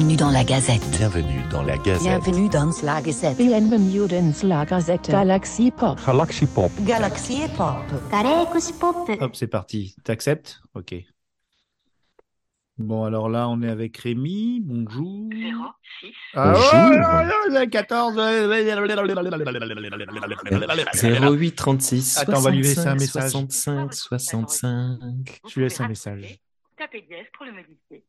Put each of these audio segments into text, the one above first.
Bienvenue dans la Gazette. Bienvenue dans la Gazette. Bienvenue dans la Gazette. Bienvenue dans la Gazette Galaxy Pop. Galaxy Pop. Galaxy Pop. Hop, c'est parti. T'acceptes? Ok. Bon, alors là, on est avec Rémi. Bonjour. 06. Ah, Bonjour. oh, 14. 08 36 Attends, on va lui laisser un 65, message. 65 65. Je lui laisse un message. Tapez dièse pour le modifier.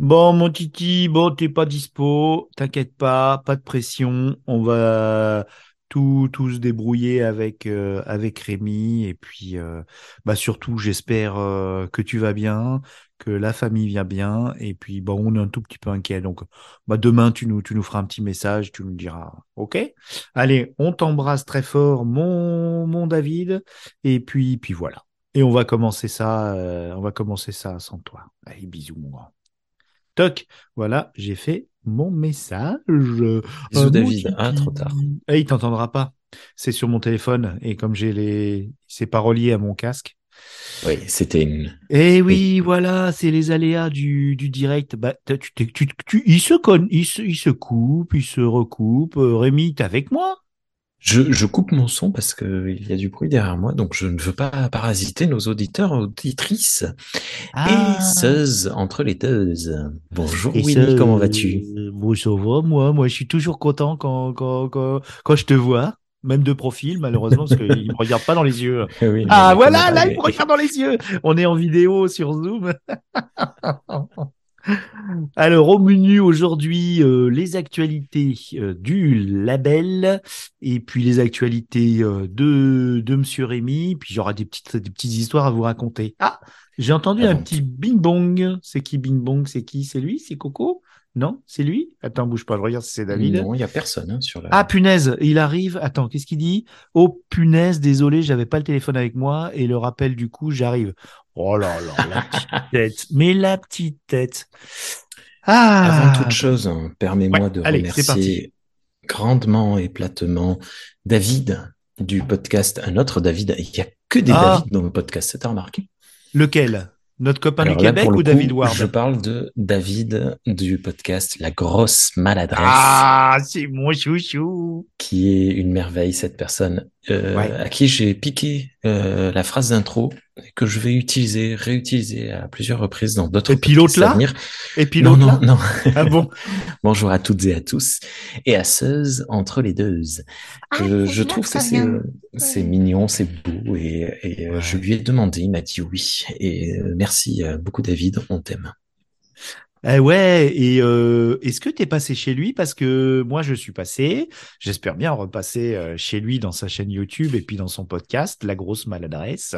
Bon, mon Titi, bon, t'es pas dispo, t'inquiète pas, pas de pression, on va tout, tout se débrouiller avec, euh, avec Rémi, et puis, euh, bah, surtout, j'espère euh, que tu vas bien, que la famille vient bien, et puis, bon, on est un tout petit peu inquiet, donc, bah, demain, tu nous, tu nous feras un petit message, tu nous diras, ok? Allez, on t'embrasse très fort, mon, mon David, et puis, puis voilà. Et on va commencer ça, on va commencer ça sans toi. Allez, bisous, mon grand. Toc, voilà, j'ai fait mon message. Bisous, Euh, David. Ah, trop tard. Eh, il t'entendra pas. C'est sur mon téléphone et comme j'ai les, c'est pas relié à mon casque. Oui, c'était une. Eh oui, voilà, c'est les aléas du, du direct. Bah, tu, tu, tu, il se conne, il se, il se coupe, il se recoupe. Euh, Rémi, t'es avec moi? Je, je coupe mon son parce que il y a du bruit derrière moi, donc je ne veux pas parasiter nos auditeurs, auditrices Ah. et seuses entre les deux. Bonjour Et Winnie, comment vas-tu? Bon, ça va, moi. Moi, je suis toujours content quand, quand, quand, quand je te vois, même de profil, malheureusement, parce qu'il me regarde pas dans les yeux. Oui, Ah, voilà, là, il me regarde dans les yeux. On est en vidéo sur Zoom. Alors, au menu aujourd'hui, euh, les actualités euh, du label et puis les actualités euh, de, de Monsieur Rémi. Puis j'aurai des petites, des petites histoires à vous raconter. Ah, j'ai entendu Ah un bon. petit bing bong. C'est qui bing bong C'est qui? C'est lui? C'est Coco? Non? C'est lui? Attends, bouge pas, je regarde si c'est David. Non, il n'y a personne hein, sur la. Ah punaise, il arrive. Attends, qu'est-ce qu'il dit? Oh punaise, désolé, j'avais pas le téléphone avec moi et le rappel du coup, j'arrive. Oh là là, la petite tête. Mais la petite tête. Ah. Avant toute chose, hein, permets-moi Ouais, de allez, c'est remercier grandement et platement David du podcast Un autre David. Il n'y a que des Ah. David dans le podcast, t'as remarqué? Lequel? Notre copain Alors du là, Québec ou coup, David Ward? Je parle de David du podcast La Grosse Maladresse, Ah, c'est mon chouchou. qui est une merveille, cette personne, euh, Ouais. à qui j'ai piqué euh, la phrase d'intro que je vais utiliser, réutiliser à plusieurs reprises dans d'autres Et puis l'autre podcasts à là venir. Et puis Non, non, non. Ah bon Bonjour à toutes et à tous et à ceux entre les deux. Je, je trouve que c'est euh, c'est mignon, c'est beau et, et, euh, Ouais. je lui ai demandé, il m'a dit oui et euh, merci beaucoup David, on t'aime. Eh ouais, et euh, est-ce que t'es passé chez lui? Parce que moi, je suis passé. J'espère bien repasser euh, chez lui dans sa chaîne YouTube et puis dans son podcast, La Grosse Maladresse.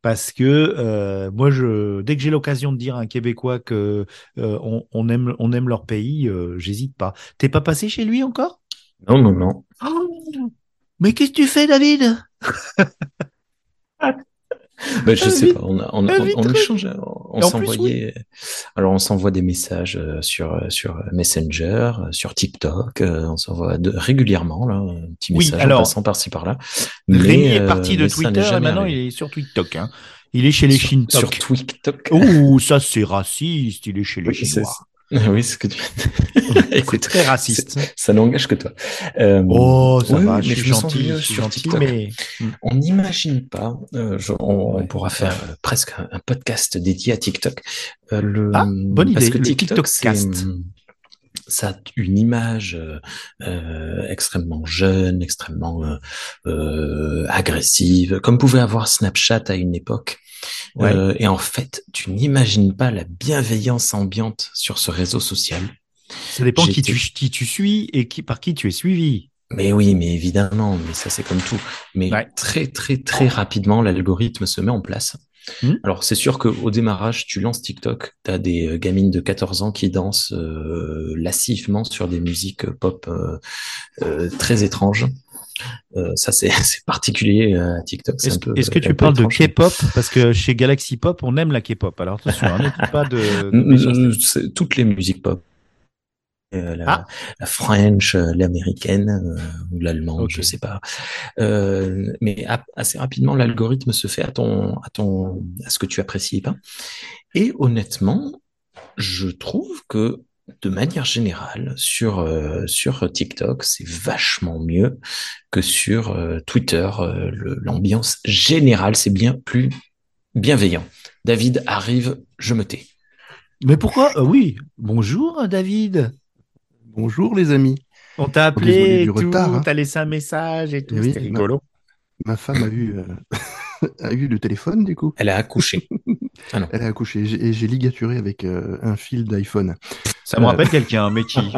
Parce que euh, moi, je, dès que j'ai l'occasion de dire à un Québécois que euh, on, on aime, on aime leur pays, euh, j'hésite pas. T'es pas passé chez lui encore? Non, non, non. Mais qu'est-ce que tu fais, David? Ben, je sais pas, on, a- on, on, on échange, s'envoyait, alors on s'envoie des messages euh, sur euh, sur Messenger, euh, sur TikTok, on s'envoie régulièrement là, un petit Oui, message alors, en passant par-ci par-là. Rémi Mais, est parti de Twitter et maintenant arrivé. il est sur TikTok. Hein. Il est chez les Shintok. sur TikTok. Ouh, ça c'est raciste, il est chez les Oui, Chinois. Oui, c'est ce que tu. C'est Écoute, très raciste. ça n'engage que toi. Euh, Oh, ça oui, va, je suis gentil, je suis sur gentil, TikTok. mais On n'imagine pas, euh, je- on, pourra faire euh, presque un, un podcast dédié à TikTok. Euh, le, Ah, bonne parce idée, que le TikTok, ça a une image euh, euh, extrêmement jeune, extrêmement euh, euh, agressive, comme pouvait avoir Snapchat à une époque. Ouais. Euh, et en fait, tu n'imagines pas la bienveillance ambiante sur ce réseau social. ça dépend qui tu, qui tu suis et qui, par qui tu es suivi. Mais oui, mais évidemment, mais ça c'est comme tout. Mais Ouais. très très très rapidement, l'algorithme se met en place. Hmm. Alors c'est sûr qu'au démarrage, tu lances TikTok, tu as des euh, gamines de 14 ans qui dansent euh, lascivement sur des musiques euh, pop euh, euh, très étranges. Euh, ça c'est particulier euh, à TikTok. Est-ce que tu parles de. K-pop? Parce que chez Galaxy Pop, on aime la K-pop. Alors attention, hein, dis pas de, de méchanceté. Euh, c'est toutes les musiques pop. Euh, la, Ah. la French, euh, l'américaine euh, ou l'allemande, je sais pas. Euh, mais assez rapidement, l'algorithme se fait à ton, à ton, à ce que tu apprécies pas. Et honnêtement, je trouve que de manière générale, sur, euh, sur TikTok, c'est vachement mieux que sur euh, Twitter. Euh, L'ambiance générale, c'est bien plus bienveillant. David arrive, je me tais. Mais pourquoi? Euh, Oui. Bonjour, David. Bonjour les amis. On t'a appelé, et du tout, retard, hein. t'as laissé un message et tout. Oui, C'était ma- rigolo. Ma femme a eu, euh, a eu le téléphone du coup. Elle a accouché. Elle a accouché J'ai- et j'ai ligaturé avec euh, un fil d'iPhone. Ça me Euh. rappelle quelqu'un, mais qui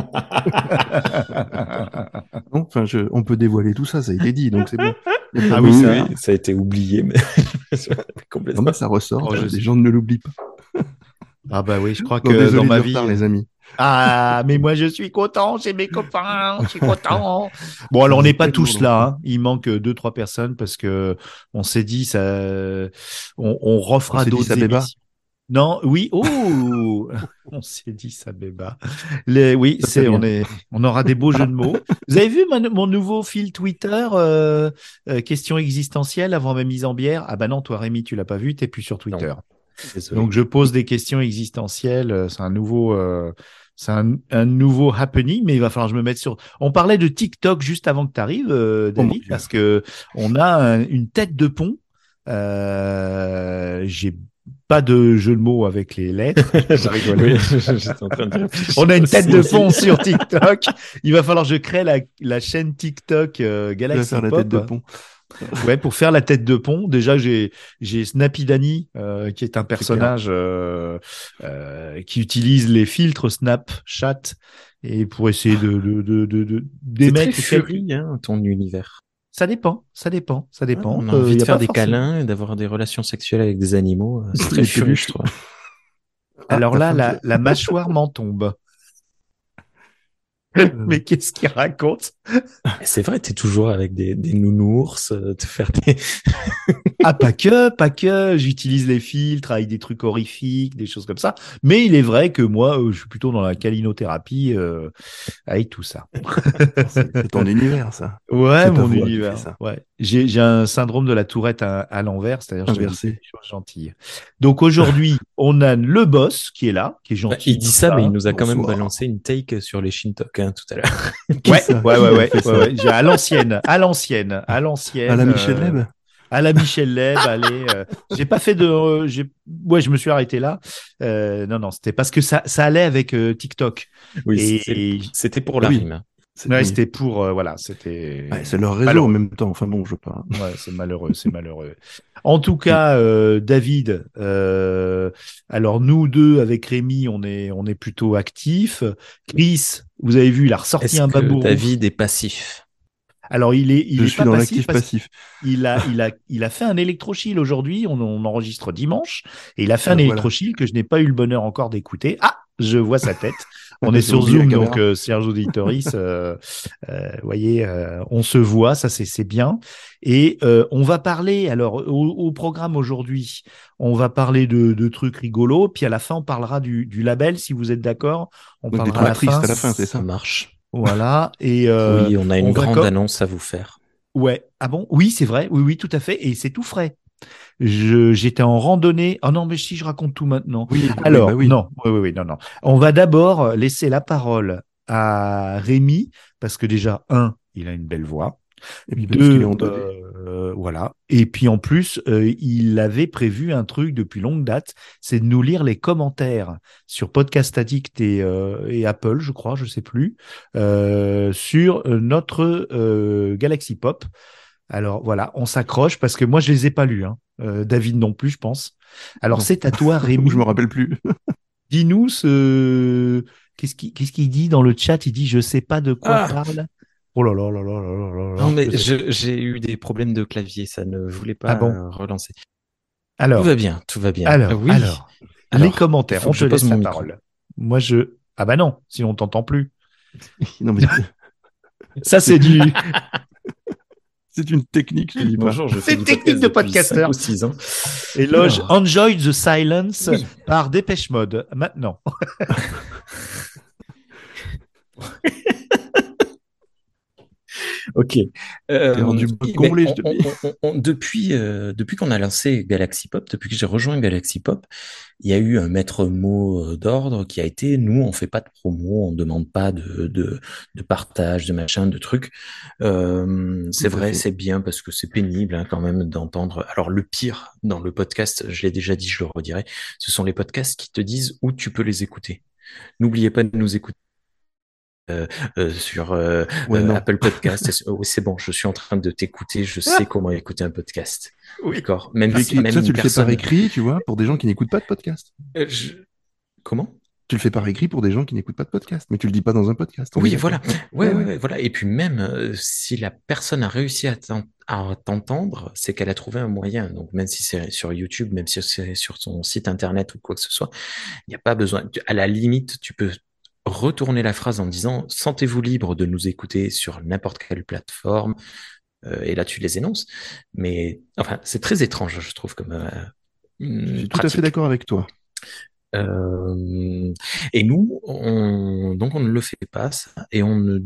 Non, Enfin, je, on peut dévoiler tout ça, ça a été dit, donc c'est bon. Ah oui, ça- ça a été oublié, mais Non, complètement. ça ressort. Oh, je les sais. gens ne l'oublient pas. Ah bah oui, je crois que dans ma retard, vie. les amis. Ah, mais moi je suis content, j'ai mes copains, je suis content. Bon, alors on n'est pas tous là, hein. il manque deux trois personnes parce que on s'est dit ça, on, on refera d'autres émissions. Non, oui, oh, on s'est dit ça béba. Les, oui, c'est, on est, on aura des beaux jeux de mots. Vous avez vu mon, mon nouveau fil Twitter, euh, euh, question existentielle avant ma mise en bière? Ah bah non, toi Rémi, tu l'as pas vu, t'es plus sur Twitter. Donc je pose des questions existentielles. euh, C'est un nouveau, euh, c'est un, un nouveau happening, mais il va falloir que je me mette sur. On parlait de TikTok juste avant que tu arrives, Oh mon David, parce que on a un- une tête de pont. Euh, J'ai pas de jeu de mots avec les lettres. J'ai rigolé. J'étais en train de réfléchir. On a une tête de pont sur TikTok. Il va falloir que je crée la, la chaîne TikTok euh, Galaxy faire la Pop. tête de pont. Ouais, pour faire la tête de pont. Déjà, j'ai j'ai Snappy Danny, euh, qui est un personnage euh, euh, qui utilise les filtres Snapchat et pour essayer de de de de, de C'est très d'émettre furie, hein, ton univers. Ça dépend, ça dépend, ça dépend. On a Euh, envie y de faire des forcément- câlins et d'avoir des relations sexuelles avec des animaux. euh, C'est très Les furie, peluches. je trouve. Alors Ah, là, ta la, la mâchoire m'en tombe. Euh. Mais qu'est-ce qu'il raconte? C'est vrai, t'es toujours avec des, des nounours, euh, te faire des... Ah, pas que, pas que. J'utilise les filtres avec des trucs horrifiques, des choses comme ça. Mais il est vrai que moi, euh, je suis plutôt dans la calinothérapie euh, avec tout ça. C'est ton univers, ça. Ouais, mon univers. ça. Ouais. J'ai, un syndrome de la tourette à, à l'envers, c'est-à-dire je choses gentilles. Donc aujourd'hui, on a le boss qui est là, qui est Bah, gentil. il dit ça, mais il nous a quand même balancé une take sur les Shintok hein, tout à l'heure. Ouais, ouais, ouais, ouais, ouais, ouais. À l'ancienne, à l'ancienne, à l'ancienne. À la Michel euh, Leb À la Michel Leb, allez. euh, j'ai pas fait de, euh, j'ai, ouais, je me suis arrêté là. Euh, non, non, c'était parce que ça, ça allait avec euh, TikTok. Oui, et- c'était pour la Oui. rime. C'est ouais, c'était pour, euh, voilà, c'était. Ouais, c'est leur réseau Alors- en même temps. Enfin bon, je veux pas. Ouais, c'est malheureux, c'est malheureux. En tout cas, euh, David, euh, alors nous deux avec Rémi, on est on est plutôt actifs. Chris, vous avez vu, il a ressorti un que babou. David est passif? Alors il est il je est suis pas dans passif passif. qu'il a il a il a fait un électrochill aujourd'hui. On, on enregistre dimanche et il a fait Ah, un voilà. électrochill que je n'ai pas eu le bonheur encore d'écouter. Ah, je vois sa tête. On est sur Zoom, donc euh, Serge Auditoris, euh, euh, voyez, euh, on se voit, ça c'est c'est bien. Et euh, on va parler, alors au, au programme aujourd'hui, on va parler de, de trucs rigolos, puis à la fin on parlera du, du label, si vous êtes d'accord. On Donc, parlera à la fin. à la fin, c'est ça marche. Voilà. Et euh, oui, on a une on grande annonce à vous faire. Ouais. Ah bon? Oui, c'est vrai. Oui, oui, tout à fait. Et c'est tout frais. Je j'étais en randonnée. Ah non, mais si je raconte tout maintenant. Oui, oui, Alors, bah oui. non, oui, oui, oui, non, non. On va d'abord laisser la parole à Rémi, parce que déjà, un, il a une belle voix. Et puis Deux, est en 2D. euh, voilà. Et puis en plus, euh, il avait prévu un truc depuis longue date, c'est de nous lire les commentaires sur Podcast Addict et, euh, et Apple, je crois, je sais plus, sur notre Galaxy Pop. Alors voilà, on s'accroche parce que moi je les ai pas lus, hein. Euh, David non plus, je pense. Alors c'est à toi, Rémi. Je me rappelle plus. Dis-nous ce qu'est-ce qu'il qu'est-ce qu'il dit dans le chat? Il dit je sais pas de quoi Ah. parle. Oh là là là là là là là. Non, mais j'ai eu des problèmes de clavier, ça ne voulait pas Ah bon? relancer. Alors, Tout va bien, tout va bien. alors, oui. alors, Alors, les commentaires. On te laisse la micro. parole. Moi je ah bah non, sinon on t'entend plus. non, mais Ça c'est du c'est une technique, je te dis pas. Bonjour, je C'est fais une technique de podcasteur. ans. éloge Alors. Enjoy the Silence Oui. par Dépêche Mode. Maintenant. Ok. Euh, rendu je te on- on- on- depuis euh, depuis qu'on a lancé Galaxy Pop, depuis que j'ai rejoint Galaxy Pop, il y a eu un maître mot euh, d'ordre qui a été nous, on fait pas de promo, on demande pas de de, de partage, de machin, de trucs. Euh, c'est vrai, c'est bien parce que c'est pénible hein, quand même d'entendre. Alors le pire dans le podcast, je l'ai déjà dit, je le redirai, ce sont les podcasts qui te disent où tu peux les écouter. N'oubliez pas de nous écouter. Euh, euh, sur euh, Ouais. Apple Podcast. Oh, oui, c'est bon, je suis en train de t'écouter, je sais comment écouter un podcast. D'accord. Même si, même ça, tu le fais par écrit, tu vois, pour des gens qui n'écoutent pas de podcast. Je- Comment? Tu le fais par écrit pour des gens qui n'écoutent pas de podcast, mais tu le dis pas dans un podcast. Oui, voilà. Ouais, voilà. Et puis même euh, si la personne a réussi à t'en- à t'entendre, c'est qu'elle a trouvé un moyen. Donc même si c'est sur YouTube, même si c'est sur son site internet ou quoi que ce soit, il n'y a pas besoin. À la limite, tu peux retourner la phrase en disant sentez-vous libre de nous écouter sur n'importe quelle plateforme. Euh, et là, tu les énonces. Mais enfin, c'est très étrange, je trouve, comme euh, Je suis tout à fait d'accord avec toi. Euh, et nous, on, donc on ne le fait pas, ça, et on, ne,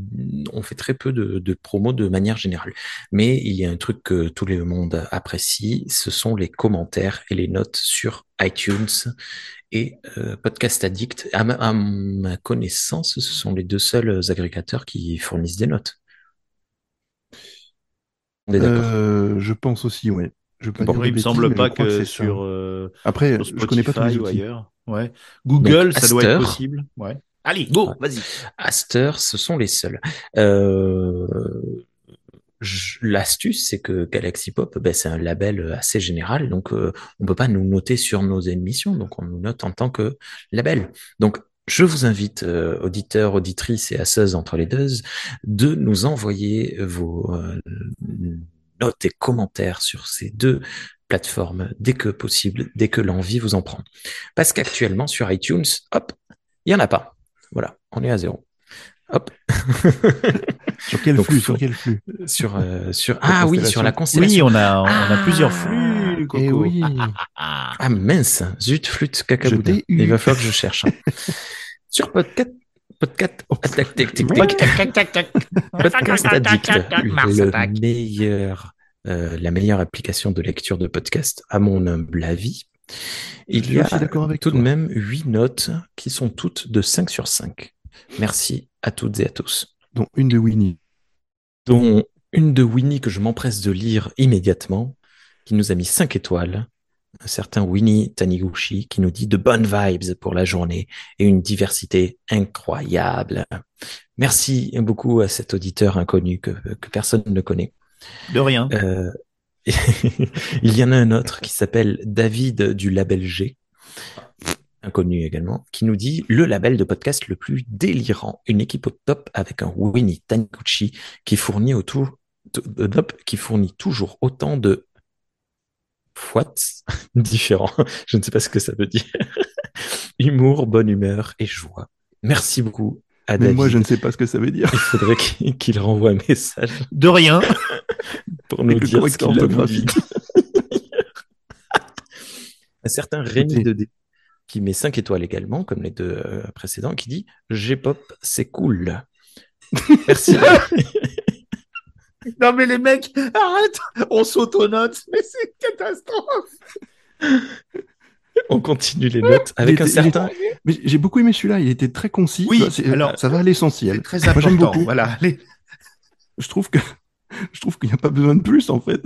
on fait très peu de, de promos de manière générale. Mais il y a un truc que tout le monde apprécie, ce sont les commentaires et les notes sur iTunes et euh, Podcast Addict. À ma, à ma connaissance, ce sont les deux seuls agrégateurs qui fournissent des notes. On est d'accord. Euh, je pense aussi, ouais. Je pas Bon, dire de Oui, il me bêtises, semble mais pas que, c'est ça. sur, euh, Après, sur je connais pas tous les Spotify ou outils. ailleurs. Ouais. Google, Donc, ça doit être possible. Ouais. Allez, go, Ouais. vas-y. Aster, ce sont les seuls. Euh, L'astuce, c'est que Galaxy Pop, ben, c'est un label assez général, donc euh, on peut pas nous noter sur nos émissions, donc on nous note en tant que label. Donc je vous invite, euh, auditeurs, auditrices et asseuses entre les deux, de nous envoyer vos euh, notes et commentaires sur ces deux plateformes dès que possible, dès que l'envie vous en prend. Parce qu'actuellement sur iTunes, hop, il y en a pas. Voilà, on est à zéro. Hop. Sur quel Donc, flux Sur quel flux? Sur euh, sur ah oui sur la Oui, constellation. on a, on a Ah. plusieurs flux, Coco. Eh oui. Ah mince, zut flûte cacaboudin. Il va falloir que je cherche. hein. sur podcast podcast tac. podcast addict le meilleur euh, la meilleure application de lecture de podcast à mon humble avis. Il Je y a avec tout de même huit notes qui sont toutes de 5 sur 5. Merci à toutes et à tous. Dont une de Winnie. dont une de Winnie que je m'empresse de lire immédiatement, qui nous a mis 5 étoiles. Un certain Winnie Taniguchi qui nous dit de bonnes vibes pour la journée et une diversité incroyable. Merci beaucoup à cet auditeur inconnu que, que personne ne connaît. De rien. Euh, il y en a un autre qui s'appelle David du label G, inconnu également, qui nous dit le label de podcast le plus délirant, une équipe au top avec un Winnie Taniguchi qui fournit autour de- de- qui fournit toujours autant de what différents. Je ne sais pas ce que ça veut dire. Humour, bonne humeur et joie. Merci beaucoup à Mais David. moi, je ne sais pas ce que ça veut dire. Il faudrait qu'il renvoie un message De rien. Pour nous dire ce orthographique. Un certain Rémi Écoutez. Dedé qui met 5 étoiles également, comme les deux euh, précédents, qui dit G-pop, c'est cool. Merci. Non, mais les mecs, arrête. On s'autonote. Mais c'est une catastrophe. On continue les notes avec un certain. Mais j'ai beaucoup aimé celui-là. Il était très concis. Oui, vois, alors, ça va à l'essentiel. Très Moi, important. j'aime beaucoup. Voilà. Allez. Je trouve que je trouve qu'il n'y a pas besoin de plus en fait.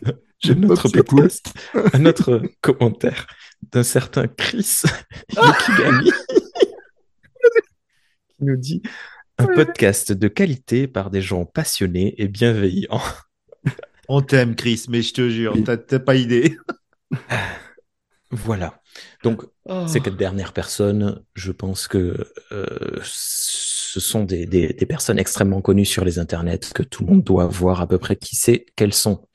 J'aime podcast, un autre commentaire d'un certain Chris Yokigami qui nous dit un podcast de qualité par des gens passionnés et bienveillants. On t'aime, Chris, mais je te jure, t'as pas idée. Voilà. Donc, ces quatre dernières personnes, je pense que euh, ce sont des, des, des personnes extrêmement connues sur les internets que tout le monde doit voir à peu près qui sait quelles sont.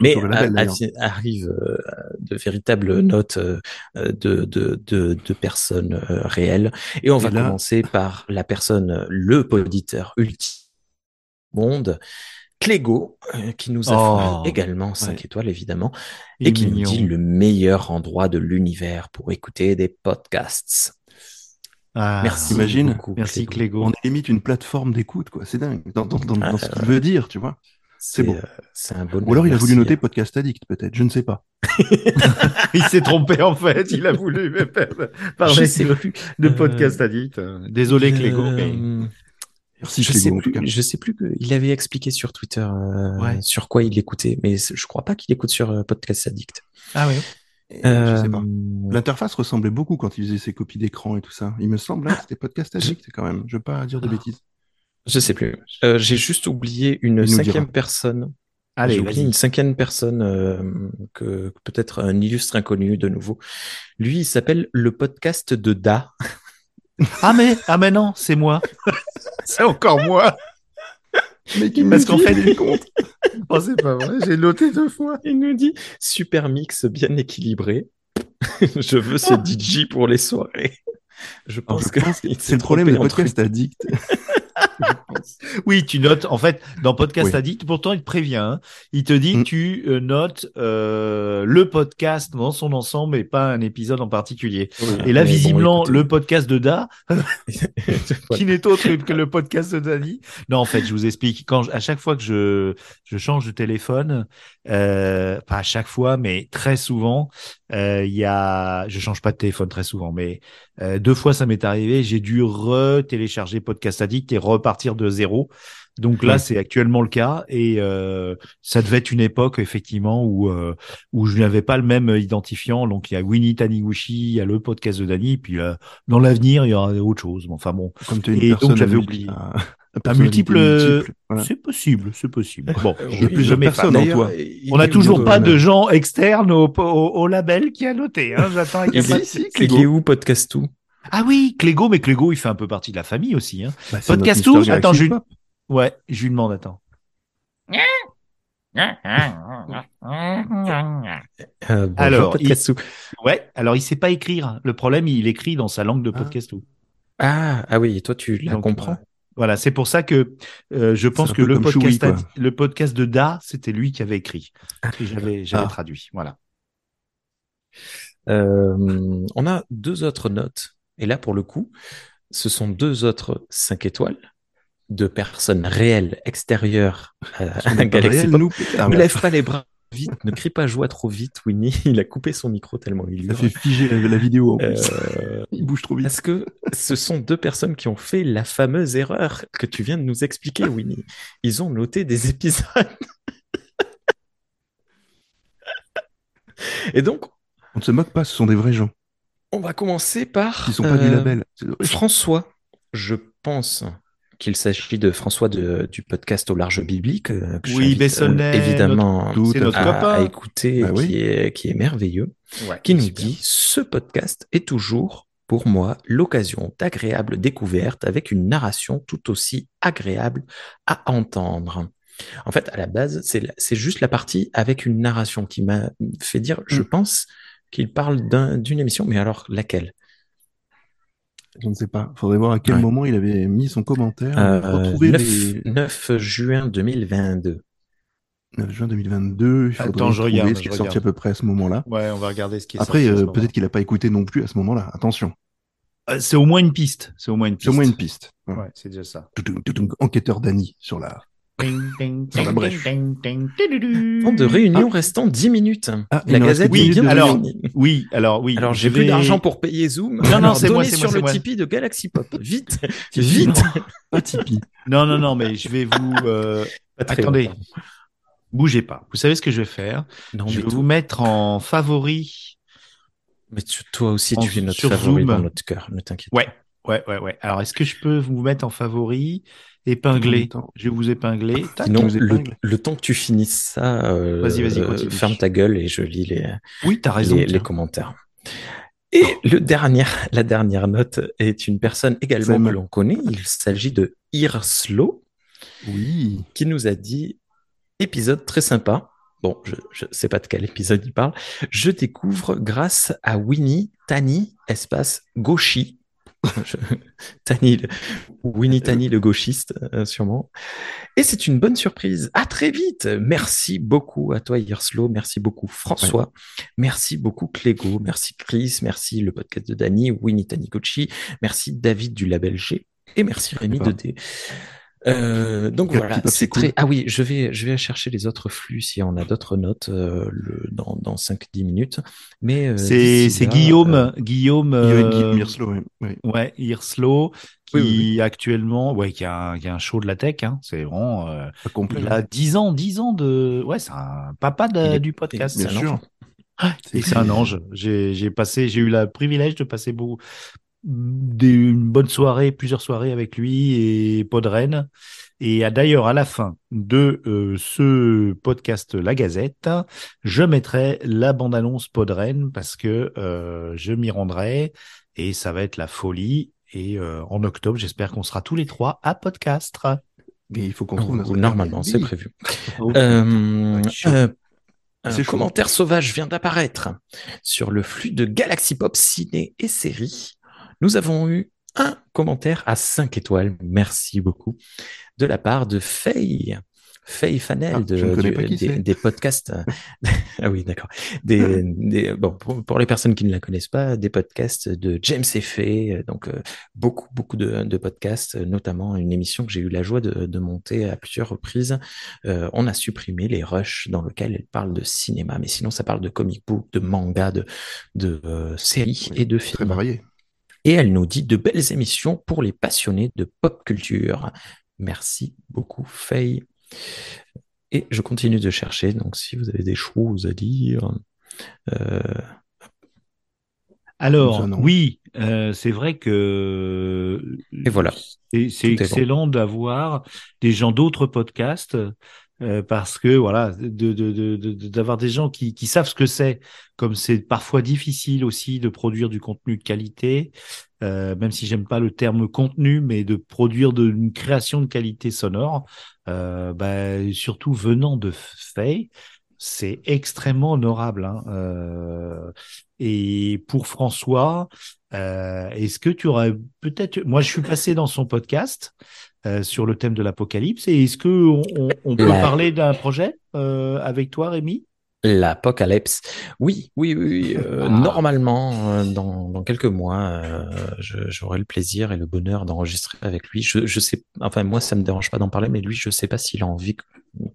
Mais Sur le label, à- d'ailleurs. à- arrivent euh, de véritables notes euh, de, de, de, de personnes euh, réelles. Et on Et va là- commencer par la personne, le auditeur ultime monde, Clégo, qui nous a Oh. également 5 Ouais. étoiles, évidemment, Il et qui nous dit le meilleur endroit de l'univers pour écouter des podcasts. Ah, Merci. T'imagines beaucoup, Merci Clégo. On est limite une plateforme d'écoute, quoi. C'est dingue. Dans, dans, dans, dans ce Ah, qu'il veut dire, tu vois. C'est beau. euh, C'est un bonheur. Ou alors il a voulu noter podcast addict, peut-être. Je ne sais pas. Il s'est trompé en fait. Il a voulu parler de, Euh, podcast addict. Désolé Clégo, mais Euh, Merci, je Clégo, sais plus. Je sais plus. que- Il avait expliqué sur Twitter euh, Ouais. sur quoi il écoutait, mais je crois pas qu'il écoute sur euh, Podcast Addict. ah oui. Je sais pas. Euh, L'interface ressemblait beaucoup quand il faisait ses copies d'écran et tout ça. Il me semble, hein, c'était podcast addict quand même. Je veux pas dire de bêtises. Je sais plus. Euh, J'ai juste oublié une cinquième dira. personne. Allez, J'ai oublié une cinquième personne euh, que que peut-être un illustre inconnu de nouveau. Lui, il s'appelle le podcast de Da. Ah mais ah mais non, c'est moi. c'est encore moi. Mais qui Parce qu'en fait- il compte. Oh c'est pas vrai. J'ai noté deux fois. Il nous dit super mix bien équilibré. Je veux ce DJ pour les soirées. Je Alors, pense je que pense que c'est le problème des podcasts addicts. Oui, tu notes. En fait, dans Podcast Oui. Addict, pourtant, il te prévient. hein. Il te dit Mm. que tu euh, notes euh, le podcast dans son ensemble et pas un épisode en particulier. Et là, bon, visiblement, le podcast de Da, qui n'est autre que le podcast de Dani. Non, en fait, je vous explique. Quand à chaque fois que je je change de téléphone, euh, pas à chaque fois, mais très souvent, euh, il y a. Je change pas de téléphone très souvent, mais euh, deux fois ça m'est arrivé. J'ai dû re-télécharger Podcast Addict et repartir de zéro. Donc là, Ouais. c'est actuellement le cas et euh, ça devait être une époque effectivement où euh, où je n'avais pas le même identifiant. Donc il y a Winnie Taniguchi, il y a le podcast de Dani, puis euh, dans l'avenir il y aura autre chose. Mais Enfin bon, Comme tu es une Et donc, personne j'avais oublié. un personnalité multiple, multiple, voilà. c'est possible, c'est possible. Bon, Il y a je, plusieurs personnes en toi. On n'a toujours pas de gens externes au, au, au label qui a noté. Hein. J'attends avec impatience. est où Podcast tout Ah oui, Clégo, mais Clégo, il fait un peu partie de la famille aussi. Hein. Bah, Podcast tout Attends, je, ouais, je lui demande, attends. Euh, bonjour, Alors, tout. Ouais, alors il sait pas écrire. Le problème, il écrit dans sa langue de Ah. podcast tout. Ah, ah oui, et toi tu la Donc, comprends Voilà, c'est pour ça que euh, je pense que le podcast, Choui, le podcast de Da, c'était lui qui avait écrit. Et j'avais j'avais Ah. traduit. Voilà. Euh, on a deux autres notes. Et là, pour le coup, ce sont deux autres 5 étoiles de personnes réelles extérieures à, On à pas Galaxy réel, Pop. nous. Ne lève pas les bras vite, ne crie pas joie trop vite, Winnie. Il a coupé son micro tellement il Ça hurle. fait figer la, la vidéo en plus. Euh, Il bouge trop vite. Parce que ce sont deux personnes qui ont fait la fameuse erreur que tu viens de nous expliquer, Winnie? Ils ont noté des épisodes. Et donc, On ne se moque pas, ce sont des vrais gens. On va commencer par Qui sont pas du euh, label. François. Je pense qu'il s'agit de François de- du podcast au large biblique. euh, que Oui, Bessonnet, évidemment Tout C'est à notre fait. à, copain. à écouter, Bah oui. qui, est, qui est merveilleux. Ouais, qui nous super. dit ce podcast est toujours pour moi l'occasion d'agréables découvertes avec une narration tout aussi agréable à entendre. En fait, à la base, c'est juste la partie avec une narration qui m'a fait dire, je Mm. pense qu'il parle d'un- d'une émission, mais alors laquelle? Je ne sais pas. Faudrait voir à quel Ouais. moment il avait mis son commentaire. Euh, Retrouver 9, les 9 juin 2022. 9 juin 2022. Il faudrait Attends, je regarde, ce qui je est sorti à peu près à ce moment-là. Ouais, on va regarder ce qui est Après, euh, peut-être qu'il n'a pas écouté non plus à ce moment-là. Attention. Euh, C'est au moins une piste. C'est au moins une piste. C'est au moins une piste. Ouais. Ouais, c'est déjà ça. Enquêteur Dany sur la. Temps de réunion restant 10 minutes. Ah, la Gazette bien de alors. Oui, alors oui. Alors, j'ai plus d'argent pour payer Zoom. non, Alors, c'est moi, sur moi, le moi. Tipeee de Galaxy Pop. Vite, vite. non, Pas Tipeee. Non, non, non, mais je vais vous. euh, Attendez. longtemps. Bougez pas. Vous savez ce que je vais faire Non, Je vais vous mettre en favori. mais tu- toi aussi, en- tu es notre favori Zoom. dans notre cœur. Ne t'inquiète Ouais, ouais, ouais, ouais. Alors, est-ce que je peux vous mettre en favori, épinglé Attends. Je vais vous épingler. Tac. Non, le, épingle. le temps que tu finisses ça, euh, Vas-y, vas-y, euh, ferme ta gueule et je lis les, Oui, t'as raison. les, commentaires. Et le dernier, la dernière note est une personne également que l'on connaît. Il s'agit de Irslo Oui. qui nous a dit épisode très sympa. Bon, je ne sais pas de quel épisode il parle. Je découvre grâce à Winnie, Tani, espace Goshi. Je- Tani, le- Winnie Tani, le gauchiste, euh, sûrement. Et c'est une bonne surprise. À très vite. Merci beaucoup à toi, Yerslo. Merci beaucoup, François. Merci beaucoup, Clégo. Merci, Chris. Merci, le podcast de Dani, Winnie Taniguchi. Merci, David du label G. Et merci, Rémi de D. Euh, donc voilà, c'est cool. très. Ah oui, je vais, je vais chercher les autres flux si on a d'autres notes euh, le, dans, dans 5-10 minutes. Mais euh, C'est Guillaume, euh, Guillaume, Il y avait euh, Guy Mirslo, ouais. Hirslo, qui Oui, oui, actuellement, ouais, qui a, un- qui a un show de la tech, hein, c'est vraiment, euh, Pas complet. il hein. a 10 ans, 10 ans de, ouais, c'est un papa de- Il est- du podcast. Bien c'est un sûr. enfant. Et c'est un ange. J'ai j'ai passé, j'ai eu le privilège de passer beaucoup, des, une bonne soirée, plusieurs soirées avec lui et Podren. Et à- d'ailleurs, à la fin de euh, ce podcast La Gazette, je mettrai la bande-annonce Podren parce que euh, je m'y rendrai et ça va être la folie. Et euh, en octobre, j'espère qu'on sera tous les trois à podcast. Mais il faut qu'on trouve notre Normalement, c'est prévu. Oh. Euh, euh, un commentaire sauvage vient d'apparaître sur le flux de Galaxy Pop ciné et séries. Nous avons eu un commentaire à 5 étoiles. Merci beaucoup. De la part de Faye. Faye Fanel Ah, de, du- des, podcasts. ah oui, d'accord. Des, des- bon, pour, pour les personnes qui ne la connaissent pas, des podcasts de James Effay. Donc, euh, beaucoup, beaucoup de, de podcasts, euh, notamment une émission que j'ai eu la joie de, de monter à plusieurs reprises. Euh, on a supprimé les rushs dans lesquels elle parle de cinéma, mais sinon ça parle de comic book, de manga, de, de euh, séries Oui, et de Très films. varié. Et elle nous dit de belles émissions pour les passionnés de pop culture. Merci beaucoup, Faye. Et je continue de chercher, donc si vous avez des choses à dire. euh, Alors, oui, euh, c'est vrai que Et voilà. c'est bon. excellent d'avoir des gens d'autres podcasts euh, parce que voilà, de de- de- d'avoir des gens qui, qui savent ce que c'est, comme c'est parfois difficile aussi de produire du contenu de qualité, euh, même si j'aime pas le terme contenu, mais de produire de, une création de qualité sonore, euh, bah, surtout venant de Faye, c'est extrêmement honorable. Hein. Euh, et pour François, euh, est-ce que tu aurais peut-être, moi je suis passé dans son podcast euh, sur le thème de l'apocalypse, et est-ce que on, on- peut La- parler d'un projet euh, avec toi, Rémi? L'apocalypse. Oui, oui, oui. euh, Ah. Normalement, dans, dans quelques mois, j'aurai le plaisir et le bonheur d'enregistrer avec lui. Je, je sais, enfin moi, ça me dérange pas d'en parler, mais lui, je sais pas s'il a envie que-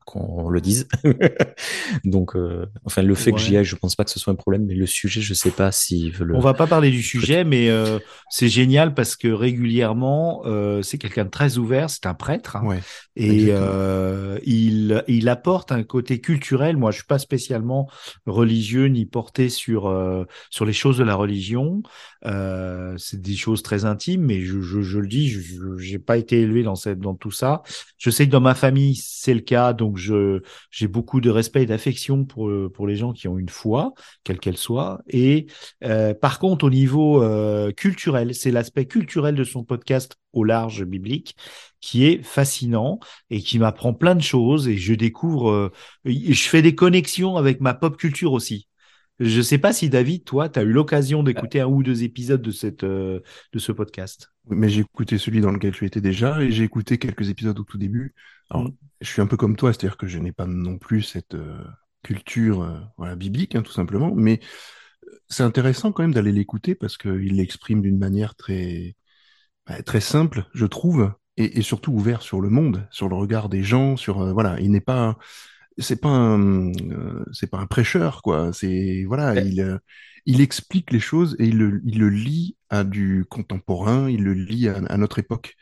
qu'on le dise. Donc, euh, enfin, le fait que j'y aille, je pense pas que ce soit un problème, mais le sujet, je sais pas veut le. On va pas parler du sujet, mais euh, c'est génial parce que régulièrement, euh, c'est quelqu'un de très ouvert, c'est un prêtre. hein. Ouais. Et euh, il, il apporte un côté culturel. Moi, je suis pas spécialement religieux ni porté sur euh, sur les choses de la religion. Euh, c'est des choses très intimes, mais je, je, je le dis, je j'ai pas été élevé dans cette dans tout ça. Je sais que dans ma famille c'est le cas, donc j'ai beaucoup de respect et d'affection pour pour les gens qui ont une foi, quelle qu'elle soit. Et euh, par contre, au niveau euh, culturel, c'est l'aspect culturel de son podcast au large biblique qui est fascinant et qui m'apprend plein de choses et je découvre, euh, je fais des connexions avec ma pop culture aussi. Je sais pas si David, toi, tu as eu l'occasion d'écouter un ou deux épisodes de cette euh, de ce podcast. Oui, Mais j'ai écouté celui dans lequel tu étais déjà et j'ai écouté quelques épisodes au tout début. Alors, Mm. je suis un peu comme toi, c'est-à-dire que je n'ai pas non plus cette euh, culture euh, voilà, biblique, hein, tout simplement. Mais euh, c'est intéressant quand même d'aller l'écouter parce qu'il l'exprime d'une manière très, bah, très simple, je trouve, et, et surtout ouvert sur le monde, sur le regard des gens, sur euh, voilà, il n'est pas, c'est pas un, euh, c'est pas un prêcheur quoi. C'est voilà, Ouais. il euh, il explique les choses et il le, il le lie à du contemporain, il le lie à, à notre époque,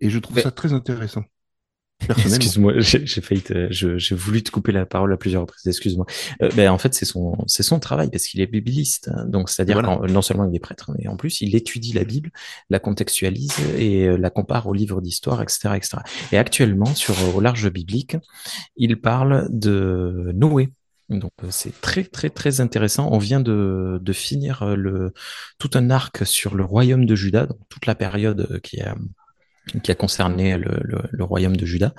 et je trouve Mais- ça très intéressant. Excuse-moi, j'ai failli te, je- j'ai voulu te couper la parole à plusieurs reprises. Excuse-moi. Euh, ben en fait, c'est son, c'est son travail parce qu'il est bibliste. hein. Donc, c'est-à-dire Voilà. non seulement il est prêtre, mais en plus il étudie la Bible, la contextualise et euh, la compare aux livres d'histoire, etc., etc. Et actuellement, sur au large biblique, il parle de Noé. Donc euh, c'est très très très intéressant. On vient de, de finir le tout un arc sur le royaume de Juda, donc toute la période qui a qui a concerné le, le, le royaume de Juda.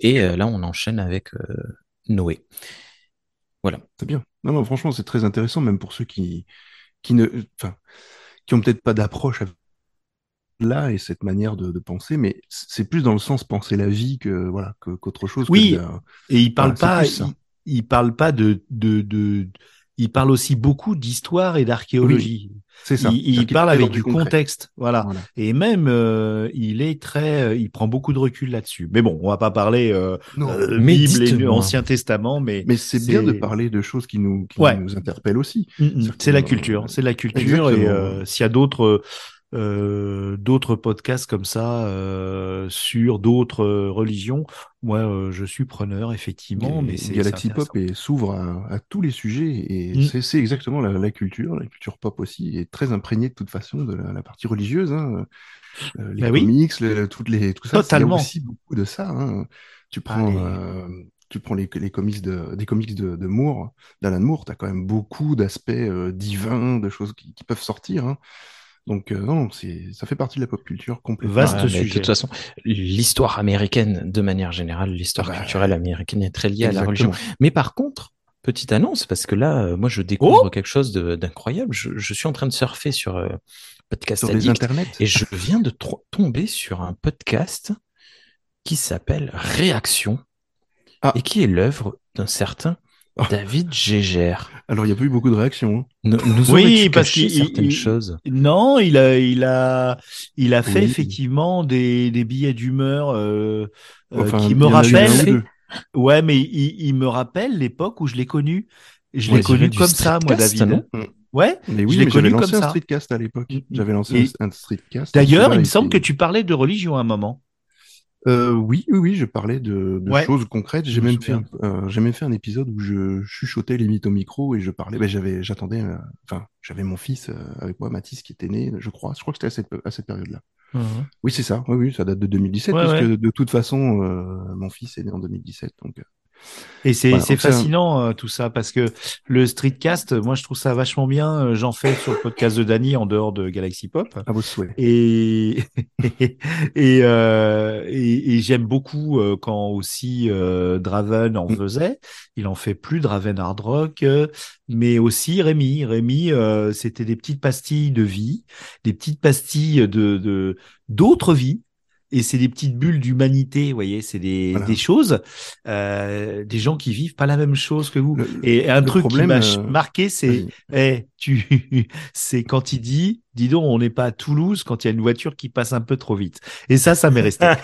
Et euh, là, on enchaîne avec euh, Noé. Voilà. C'est bien. Non, non, franchement, c'est très intéressant, même pour ceux qui, qui ne, enfin, qui ont peut-être pas d'approche avec là et cette manière de, de penser, mais c'est plus dans le sens penser la vie que voilà que- qu'autre chose. que Oui, de Et il parle Voilà, pas, plus il, il parle pas de, de, de, il parle aussi beaucoup d'histoire et d'archéologie. c'est ça. il, parle avec du concret. contexte, voilà. Voilà. Et même, euh, il est très, euh, il prend beaucoup de recul là-dessus. Mais bon, on va pas parler euh, Non, euh, mais Bible et. Ancien Testament, mais mais c'est bien de parler de choses qui nous qui Ouais. nous interpellent aussi. Mm, mm, c'est la culture, euh, c'est la culture. exactement. Et euh, s'il y a d'autres euh, d'autres podcasts comme ça euh, sur d'autres euh, religions, moi euh, je suis preneur effectivement. Et mais c'est Galaxy Pop s'ouvre à, à tous les sujets et Mm. c'est- exactement la, la culture, la culture pop aussi est très imprégnée de toute façon de la, la partie religieuse, hein. Euh, les Bah oui. comics, le- toutes les tout ça, il y a Totalement. aussi beaucoup de ça. hein. Tu prends Allez. euh, tu prends les, les comics de des comics de, de Moore, d'Alan Moore, t'as quand même beaucoup d'aspects euh, divins, de choses qui, qui peuvent sortir. hein. Donc euh, non, c'est ça fait partie de la pop culture complètement. Vaste sujet. De toute façon, l'histoire américaine, de manière générale, l'histoire Ah bah, culturelle américaine est très liée à la religion. Mais par contre, petite annonce, parce que là, euh, moi, je découvre Oh quelque chose d'incroyable. Je, je suis en train de surfer sur euh, Podcast Sur Addict et je viens de tomber sur un podcast qui s'appelle Réaction Ah. et qui est l'œuvre d'un certain. David Gégère. Alors il y a pas eu beaucoup de réactions. hein. Nous, nous Oui, parce caché qu'il- certaines il- choses. Non, il a, il a, il a fait Oui. effectivement des, des billets d'humeur euh, euh, Enfin, qui me rappellent. Ouais, mais il, il me rappelle l'époque où je l'ai connu. Je Ouais, l'ai je connu comme ça, moi, David. non Ouais. Mais Je oui, l'ai mais connu j'avais comme lancé un ça. streetcast à l'époque. Mm, J'avais lancé Et- un, streetcast. D'ailleurs, il me semble que tu parlais de religion à un moment. Euh, oui, oui, oui, je parlais de, de Ouais. choses concrètes. J'ai me même fait, euh, j'ai même fait un épisode où je chuchotais limite au micro et je parlais. Ben, j'avais, j'attendais. euh, Enfin, j'avais mon fils euh, avec moi, Mathis, qui était né. Je crois. Je crois que c'était à cette, à cette période-là. Oui, c'est ça. Oui, oui, ça date de 2017 Ouais, puisque ouais. de toute façon, euh, mon fils est né en 2017. Donc, Et c'est Voilà, fascinant euh, tout ça parce que le streetcast, moi je trouve ça vachement bien. Euh, J'en fais sur le podcast de Dany en dehors de Galaxy Pop. à vos souhaits. Et et, euh, et, et j'aime beaucoup euh, quand aussi euh, Draven en Mm. faisait. Il en fait plus Draven Hard Rock, euh, mais aussi Rémi. Rémi, euh, c'était des petites pastilles de vie, des petites pastilles de de d'autres vies. Et c'est des petites bulles d'humanité, vous voyez, c'est des, Voilà. des choses, euh, des gens qui vivent pas la même chose que vous. Le- Et un truc problème, qui m'a euh, marqué, c'est vas-y. eh, tu, c'est quand il dit, dis donc, on n'est pas à Toulouse quand il y a une voiture qui passe un peu trop vite. Et ça, ça m'est resté.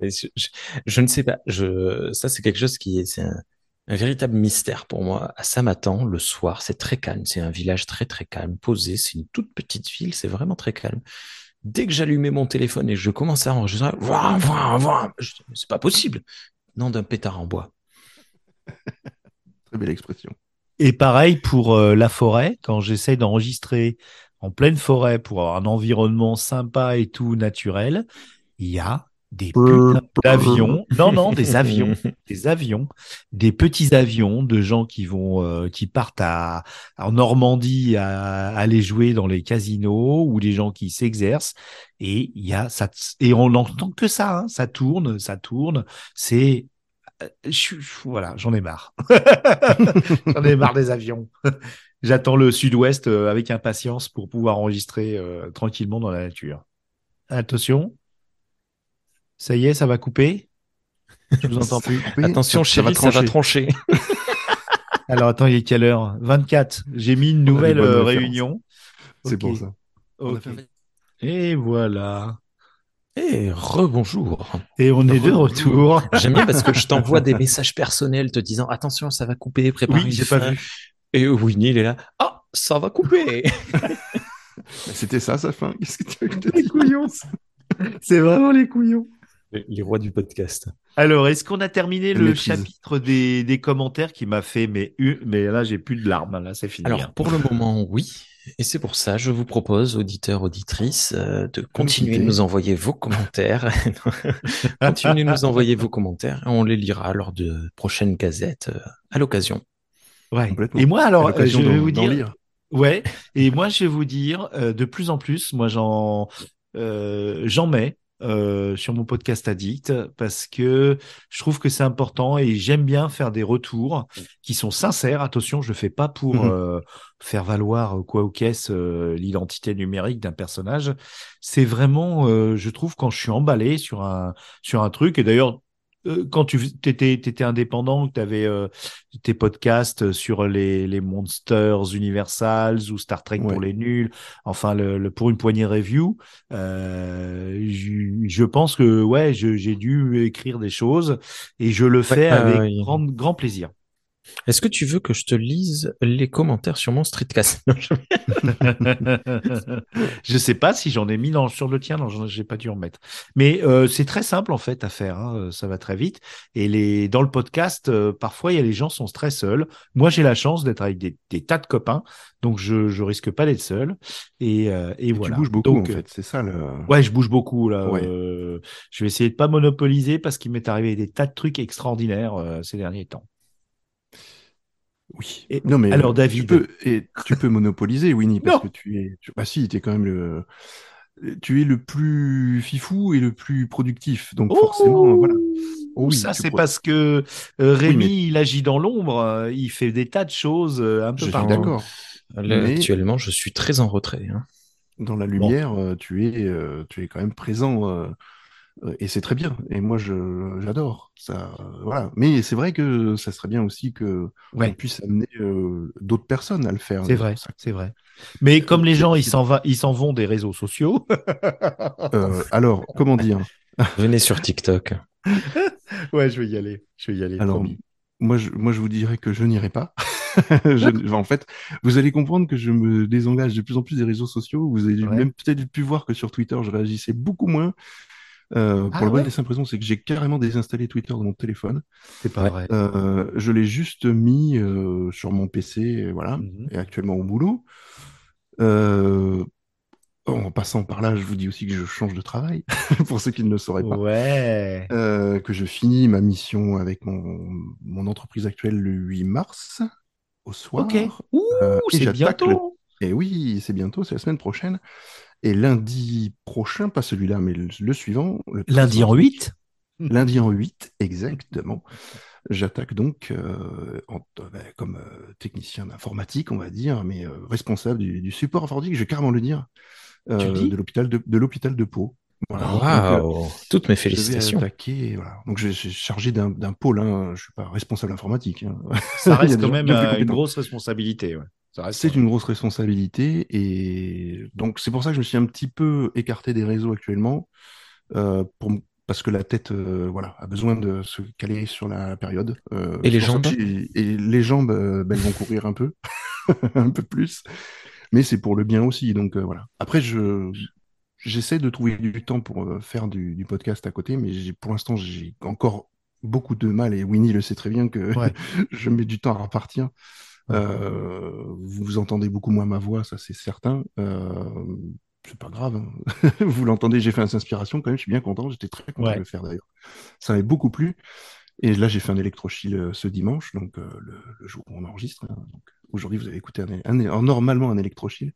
Je, je- je ne sais pas. Je, ça, c'est quelque chose qui est, un véritable mystère pour moi. À Samatan, le soir, c'est très calme. C'est un village très, très calme, posé. C'est une toute petite ville. C'est vraiment très calme. Dès que j'allumais mon téléphone et je commençais à enregistrer, c'est pas possible. Non, d'un pétard en bois. Très belle expression. Et pareil pour euh, la forêt, quand j'essaie d'enregistrer en pleine forêt pour avoir un environnement sympa et tout naturel, il y a des d'avions. Non, non, des avions. des avions, des petits avions de gens qui vont, euh, qui partent à, en Normandie à, à aller jouer dans les casinos ou des gens qui s'exercent. Et il y a ça, et on n'entend que ça, hein, ça tourne, ça tourne. C'est, euh, je, voilà, j'en ai marre. j'en ai marre des avions. J'attends le sud-ouest euh, avec impatience pour pouvoir enregistrer euh, tranquillement dans la nature. Attention. Ça y est, ça va couper. Je vous entends plus. Attention, ça- ça va chérie, ça va trancher. Alors attends, il est quelle heure? 24. J'ai mis une nouvelle des euh, réunion. C'est pour ça. Et voilà. Et rebonjour. Et on est de retour. J'aime bien parce que je t'envoie des messages personnels te disant attention, ça va couper, prépare Oui, une j'ai pas vu. Et Winnie, il est là. Ah, ça va couper. C'était ça sa fin. Qu'est-ce que tu que dise? couillons. C'est vraiment les couillons. Les rois du podcast. Alors, est-ce qu'on a terminé le maîtrise. chapitre des, des commentaires qui m'a fait mais mais là j'ai plus de larmes là c'est fini. Alors, hein. pour le moment, oui. Et c'est pour ça, je vous propose, auditeurs, auditrices, euh, de continuer de nous envoyer vos commentaires. continuez de nous envoyer vos commentaires et on les lira lors de prochaines gazettes euh, à l'occasion. Ouais. Et moi alors euh, je vais vous dire lire. Ouais, et moi je vais vous dire euh, de plus en plus, moi j'en euh, j'en mets euh, sur mon podcast Addict parce que je trouve que c'est important et j'aime bien faire des retours qui sont sincères. Attention, je le fais pas pour Mhm. euh, faire valoir euh, quoi ou qu'est-ce euh, l'identité numérique d'un personnage. C'est vraiment, je trouve, quand je suis emballé sur un sur un truc. Et d'ailleurs, euh, quand tu étais, étais indépendant, que tu avais tes podcasts sur les, les Monsters Universals ou Star Trek Ouais. pour les nuls, enfin le, le- pour une poignée review, euh, je, je pense que ouais, j'ai dû écrire des choses et je le fais euh, avec grand, grand plaisir. Est-ce que tu veux que je te lise les commentaires sur mon streetcast? Non, je- je sais pas si j'en ai mis dans, sur le tien, non, j'ai pas dû en mettre. Mais euh, c'est très simple en fait à faire, hein, ça va très vite. Et les, dans le podcast, euh, parfois il y a les gens sont très seuls. Moi j'ai la chance d'être avec des, des tas de copains, donc je, je risque pas d'être seul. Et, euh, et Et voilà. Tu bouges beaucoup Donc, en euh, fait, c'est ça le. Ouais, je bouge beaucoup là. Ouais. Euh, je vais essayer de pas monopoliser parce qu'il m'est arrivé des tas de trucs extraordinaires euh, ces derniers temps. Oui. Et- non mais alors, David. tu peux et tu peux monopoliser Winnie parce Non. que tu es tu- bah si, tu es quand même le tu es le plus fifou et le plus productif. Donc forcément voilà. Oh oui, ça c'est parce que euh, Rémi, mais- il agit dans l'ombre, euh, il fait des tas de choses euh, un peu Je suis d'accord. Mais- Actuellement, je suis très en retrait. hein. Dans la lumière, tu es tu es quand même présent et c'est très bien. Et moi je j'adore ça. euh, voilà. Mais c'est vrai que ça serait bien aussi que Ouais. on puisse amener euh, d'autres personnes à le faire. C'est vrai, c'est vrai. Mais comme les gens, ils s'en va, ils s'en vont des réseaux sociaux. Euh, alors comment dire? Venez sur TikTok. ouais, je vais y aller, je vais y aller. Alors, promis. moi je, moi, je vous dirais que je n'irai pas. Je- en fait, vous allez comprendre que je me désengage de plus en plus des réseaux sociaux. Vous avez Ouais. même peut-être pu voir que sur Twitter, je réagissais beaucoup moins. Euh, Ah pour bonne ouais simple raison, c'est que j'ai carrément désinstallé Twitter de mon téléphone. C'est pas vrai. Euh, je l'ai juste mis euh, sur mon PC, et voilà, Mhm. et actuellement au boulot. Euh, en passant par là, je vous dis aussi que je change de travail, pour ceux qui ne le sauraient pas. Ouais. Euh, que je finis ma mission avec mon, mon entreprise actuelle le 8 mars au soir. Ok. Ouh, Euh, c'est bientôt. Et oui, c'est bientôt, c'est la semaine prochaine. Et lundi prochain, pas celui-là, mais le, le suivant. le Lundi en 13 8 Lundi en 8, exactement. J'attaque donc euh, en- euh, ben, comme euh, technicien d'informatique, on va dire, mais euh, responsable du, du support informatique, je vais carrément le dire, Tu le euh, dis? de l'hôpital de, de l'hôpital de Pau. Voilà. Donc, euh, Toutes mes je vais félicitations. attaquer, voilà. Donc je, je suis chargé d'un pôle, hein. je suis pas responsable informatique. hein. Ça reste quand même une grosse responsabilité. Ouais. C'est une grosse responsabilité et donc c'est pour ça que je me suis un petit peu écarté des réseaux actuellement euh, pour, parce que la tête euh, voilà a besoin de se caler sur la période. Euh, Et les jambes Et les jambes, euh, ben, elles vont courir un peu, un peu plus, mais c'est pour le bien aussi. Donc euh, voilà. Après je j'essaie de trouver du temps pour euh, faire du, du podcast à côté, mais j'ai- pour l'instant j'ai encore beaucoup de mal et Winnie le sait très bien que Ouais. je mets du temps à repartir. Euh, vous entendez beaucoup moins ma voix, ça c'est certain. Euh, c'est pas grave. hein. vous l'entendez, j'ai fait un inspiration quand même, je suis bien content. J'étais très content Ouais. de le faire d'ailleurs. Ça m'avait beaucoup plu. Et là, j'ai fait un électrochill euh, ce dimanche, donc euh, le, le jour où on enregistre. hein. Aujourd'hui, vous avez écouté un, un- un- normalement un électrochill.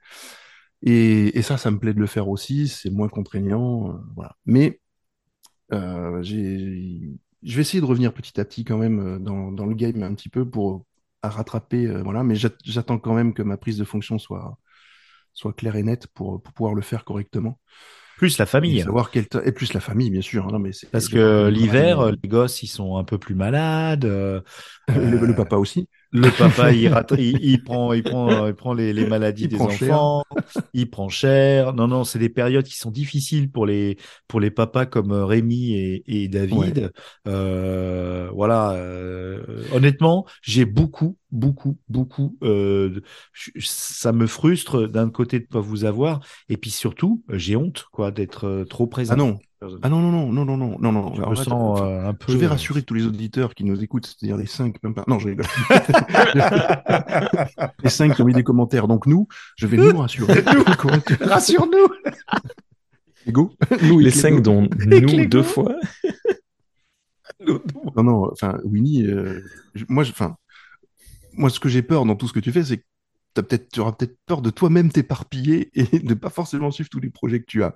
Et, et ça, ça me plaît de le faire aussi. C'est moins contraignant, euh, voilà. Mais euh, je vais essayer de revenir petit à petit quand même dans, dans le game un petit peu pour à rattraper, euh, voilà. Mais j'at- j'attends quand même que ma prise de fonction soit soit claire et nette pour, pour pouvoir le faire correctement. Plus la Et famille. savoir quel et plus la famille, bien sûr. hein. Non, mais c'est- Parce que l'hiver, les gosses, ils sont un peu plus malades. euh, le, euh, le papa aussi. Le papa, il, rate- il, il prend, il prend, il prend les, les maladies Il des cher. enfants. Il prend cher. Non, non, c'est des périodes qui sont difficiles pour les, pour les papas comme euh, Rémi et, et David. Euh, voilà. euh, honnêtement, j'ai beaucoup, beaucoup, beaucoup. Euh, ça me frustre d'un côté de pas vous avoir, et puis surtout, j'ai honte, quoi, d'être euh, trop présent. Ah non. Ah non, non, non, non, non, non, non, non. Je me sens euh, un peu. Je vais rassurer tous les auditeurs qui nous écoutent, c'est-à-dire les cinq, même pas. Non, je rigole. les cinq qui ont mis des commentaires. Donc nous, je vais nous rassurer. Rassure-nous. Ego. Nous, Les cinq dont les nous deux fois. Non, non, enfin, Winnie, euh, moi, enfin, moi, ce que j'ai peur dans tout ce que tu fais, c'est que tu auras peut-être peur de toi-même t'éparpiller et de pas forcément suivre tous les projets que tu as.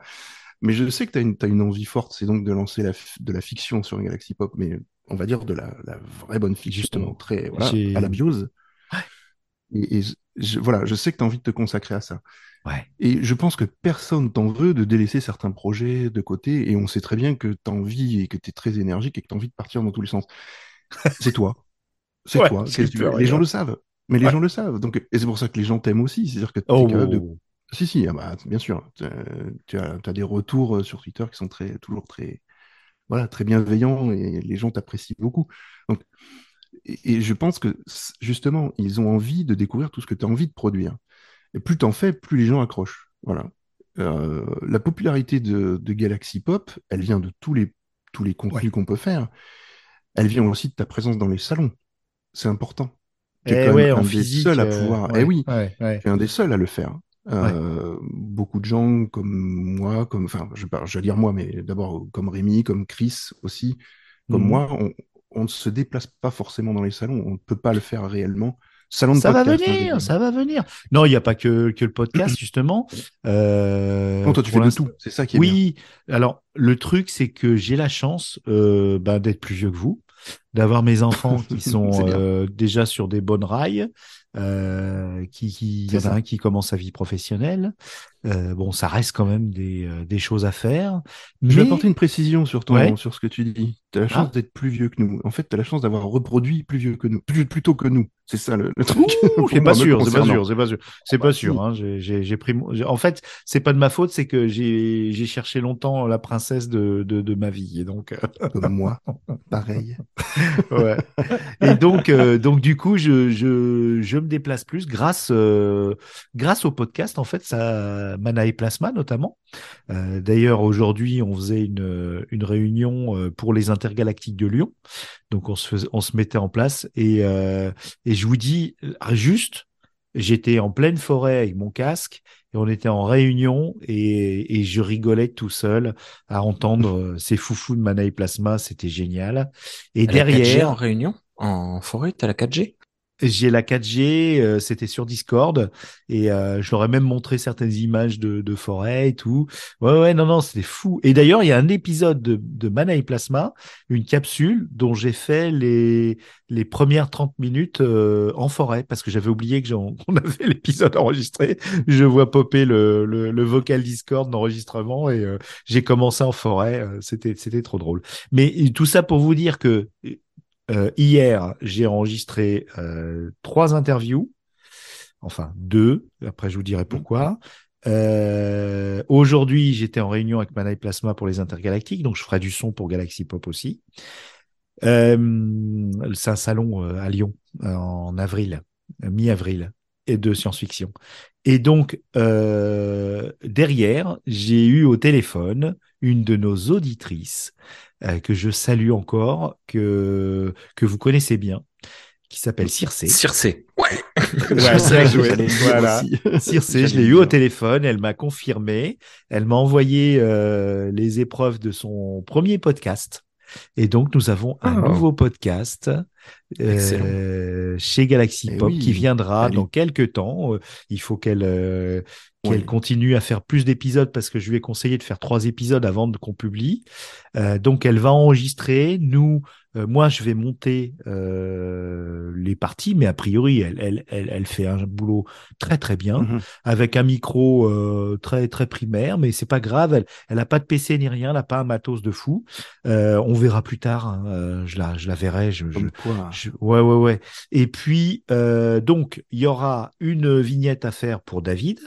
Mais je sais que tu as une, t'as une envie forte, c'est donc de lancer la, de la fiction sur Galaxy Pop, mais on va dire de la, la vraie bonne fiction, Justement. très voilà, à la biose. Et, et je- voilà, je sais que tu as envie de te consacrer à ça. Ouais. Et je pense que personne t'en veut de délaisser certains projets de côté, et on sait très bien que tu as envie et que tu es très énergique et que tu as envie de partir dans tous les sens. C'est toi. C'est Ouais, toi. tu veux Les gens le savent. Mais les Ouais. gens le savent. Donc, et c'est pour ça que les gens t'aiment aussi. C'est-à-dire que tu Oh, capable de si, si, ah bah, bien sûr. Tu, tu as, tu as des retours euh, sur Twitter qui sont très, toujours très, voilà, très bienveillants et les gens t'apprécient beaucoup. Donc, et, et je pense que justement, ils ont envie de découvrir tout ce que tu as envie de produire. Et plus t'en fais, plus les gens accrochent. Voilà. Euh, la popularité de, de Galaxy Pop, elle vient de tous les, tous les contenus qu'on peut faire. Elle vient aussi de ta présence dans les salons. C'est important. Tu es Eh quand ouais, même en un des physique. seuls à euh, pouvoir. ouais, Eh oui, tu es un des seuls à le faire. Euh, Beaucoup de gens comme moi, comme, enfin, je vais je vais dire moi, mais d'abord comme Rémi, comme Chris aussi, comme Mhm. moi, on, on ne se déplace pas forcément dans les salons. On ne peut pas le faire réellement. Salon de Ça va podcast, hein, venir, ça va venir. Non, il n'y a pas que, que le podcast, justement. Euh, Non, toi, tu fais de tout. C'est ça qui est bien. Oui, alors le truc, c'est que j'ai la chance euh, ben, d'être plus vieux que vous, d'avoir mes enfants qui sont bien. euh, déjà sur des bonnes rails, euh, qui, qui, il y en a un qui commence sa vie professionnelle. Euh, bon, ça reste quand même des, euh, des choses à faire. Je vais mais- apporter une précision sur, ton, Ouais. sur ce que tu dis. Tu as la chance Ah. d'être plus vieux que nous. En fait, tu as la chance d'avoir reproduit plus vieux que nous. Plus, plus tôt que nous. C'est ça le, le truc. C'est pas sûr, c'est pas sûr, c'est pas sûr, c'est bah, pas sûr. Hein. J'ai, j'ai, j'ai pris, en fait, c'est pas de ma faute, c'est que j'ai, cherché longtemps la princesse de, de, de ma vie, et donc, euh, Comme moi. Pareil. ouais. Et donc, euh, donc du coup, je, je, je me déplace plus grâce, euh, grâce au podcast. En fait, ça, Mana et Plasma notamment. Euh, D'ailleurs, aujourd'hui, on faisait une, une réunion euh, pour les intergalactiques de Lyon. Donc, on se, faisait- on se mettait en place et, euh, et je vous dis juste, j'étais en pleine forêt avec mon casque et on était en réunion et, et je rigolais tout seul à entendre ces foufous de Mana et Plasma. C'était génial. Et T'as la 4G en derrière, réunion? En forêt, t'as la 4G j'ai la 4G, euh, c'était sur Discord et euh, je leur ai même montré certaines images de, de forêt et tout. Ouais, ouais, non, non, c'était fou. Et d'ailleurs, il y a un épisode de, de Plasma, une capsule dont j'ai fait les, les premières 30 minutes euh, en forêt parce que j'avais oublié que j'en- qu'on avait l'épisode enregistré. Je vois popper le, le, le vocal Discord d'enregistrement et euh, j'ai commencé en forêt. euh, C'était, c'était trop drôle. Mais tout ça pour vous dire que euh, hier, j'ai enregistré euh, trois interviews, enfin deux. Après, je vous dirai pourquoi. Euh, Aujourd'hui, j'étais en réunion avec Mana et Plasma pour les intergalactiques, donc je ferai du son pour Galaxy Pop aussi. C'est un salon à Lyon en avril, mi-avril, et de science-fiction. Et donc derrière, j'ai eu au téléphone une de nos auditrices que je salue encore, que que vous connaissez bien, qui s'appelle Circe. Circé. Ouais. Ouais, joué. Voilà. Circe, je l'ai eu au téléphone, elle m'a confirmé, elle m'a envoyé euh, les épreuves de son premier podcast. Et donc, nous avons un Ah. nouveau podcast euh, chez Galaxy Eh Pop oui. qui viendra Allez. dans quelques temps. Euh, Il faut qu'elle euh, qu'elle Oui. continue à faire plus d'épisodes parce que je lui ai conseillé de faire trois épisodes avant qu'on publie. Euh, donc, elle va enregistrer. Nous, euh, moi, je vais monter euh, les parties, mais a priori, elle, elle, elle, elle fait un boulot très très bien Mhm. avec un micro euh, très très primaire, mais c'est pas grave. Elle, elle a pas de PC ni rien, elle a pas un matos de fou. Euh, on verra plus tard. hein, euh, je la je la verrai. Je, je, je- ouais ouais ouais. Et puis euh, donc il y aura une vignette à faire pour David.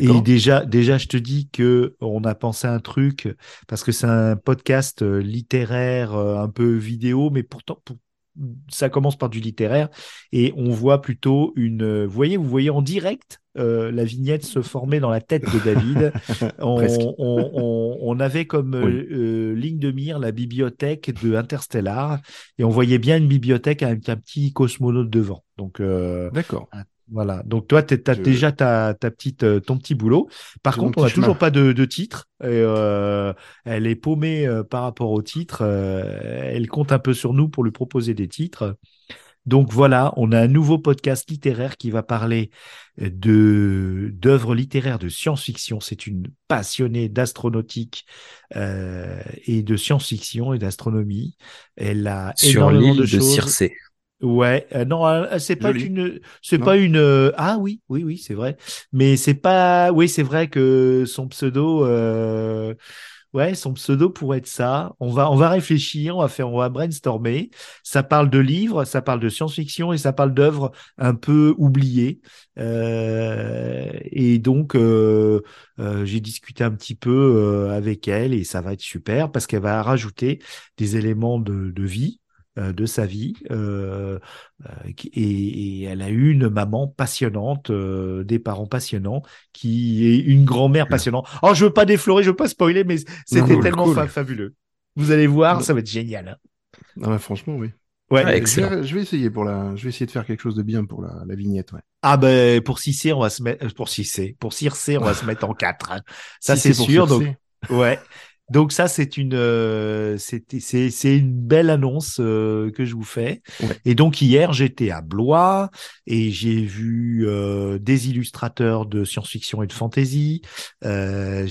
Et déjà, déjà, je te dis que on a pensé un truc parce que c'est un podcast euh, littéraire, euh, un peu vidéo, mais pourtant, pour- ça commence par du littéraire et on voit plutôt une. euh, Vous voyez, vous voyez en direct euh, la vignette se former dans la tête de David. on, Presque. on, on- on avait comme Oui. euh, ligne de mire la bibliothèque de Interstellar et on voyait bien une bibliothèque avec un petit cosmonaute devant. Donc euh, D'accord. Voilà. Donc toi, tu as Je- déjà ta, ta petite, euh, ton petit boulot. Par contre, on n'a toujours pas de, de titre. Et, euh, elle est paumée euh, par rapport au titre. Euh, elle compte un peu sur nous pour lui proposer des titres. Donc voilà, on a un nouveau podcast littéraire qui va parler de d'œuvres littéraires de science-fiction. C'est une passionnée d'astronautique et de science-fiction et d'astronomie. Elle a Sur énormément l'île de de choses. Circé. Ouais, euh, non, euh, c'est pas Joli. une, c'est pas une. euh, ah oui, oui, oui, c'est vrai. Mais c'est pas. Oui, c'est vrai que son pseudo. euh, Ouais, son pseudo pourrait être ça. On va, on va réfléchir, on va faire, on va brainstormer. Ça parle de livres, ça parle de science-fiction et ça parle d'œuvres un peu oubliées. Euh, et donc, euh, euh, j'ai discuté un petit peu euh, avec elle et ça va être super parce qu'elle va rajouter des éléments de, de vie euh, de sa vie euh, euh, et, et elle a eu une maman passionnante, euh, des parents passionnants, qui est une grand-mère passionnante. Oh, je veux pas déflorer, je veux pas spoiler, mais c'était Cool, tellement cool. fa- fabuleux. Vous allez voir, Non. ça va être génial. hein. Ah ouais, franchement, oui. Ouais. Je excellent. vais, je vais essayer pour la, je vais essayer de faire quelque chose de bien pour la, la vignette, ouais. Ah ben pour Cissé, on va se mettre pour Cissé, pour Circé, on va se mettre en quatre. hein. Ça Si c'est sûr. Circé. Donc ouais. Donc ça c'est une euh, c'est c'est une belle annonce euh, que je vous fais. Ouais. Et donc hier j'étais à Blois et j'ai vu euh, des illustrateurs de science-fiction et de fantasy. Euh,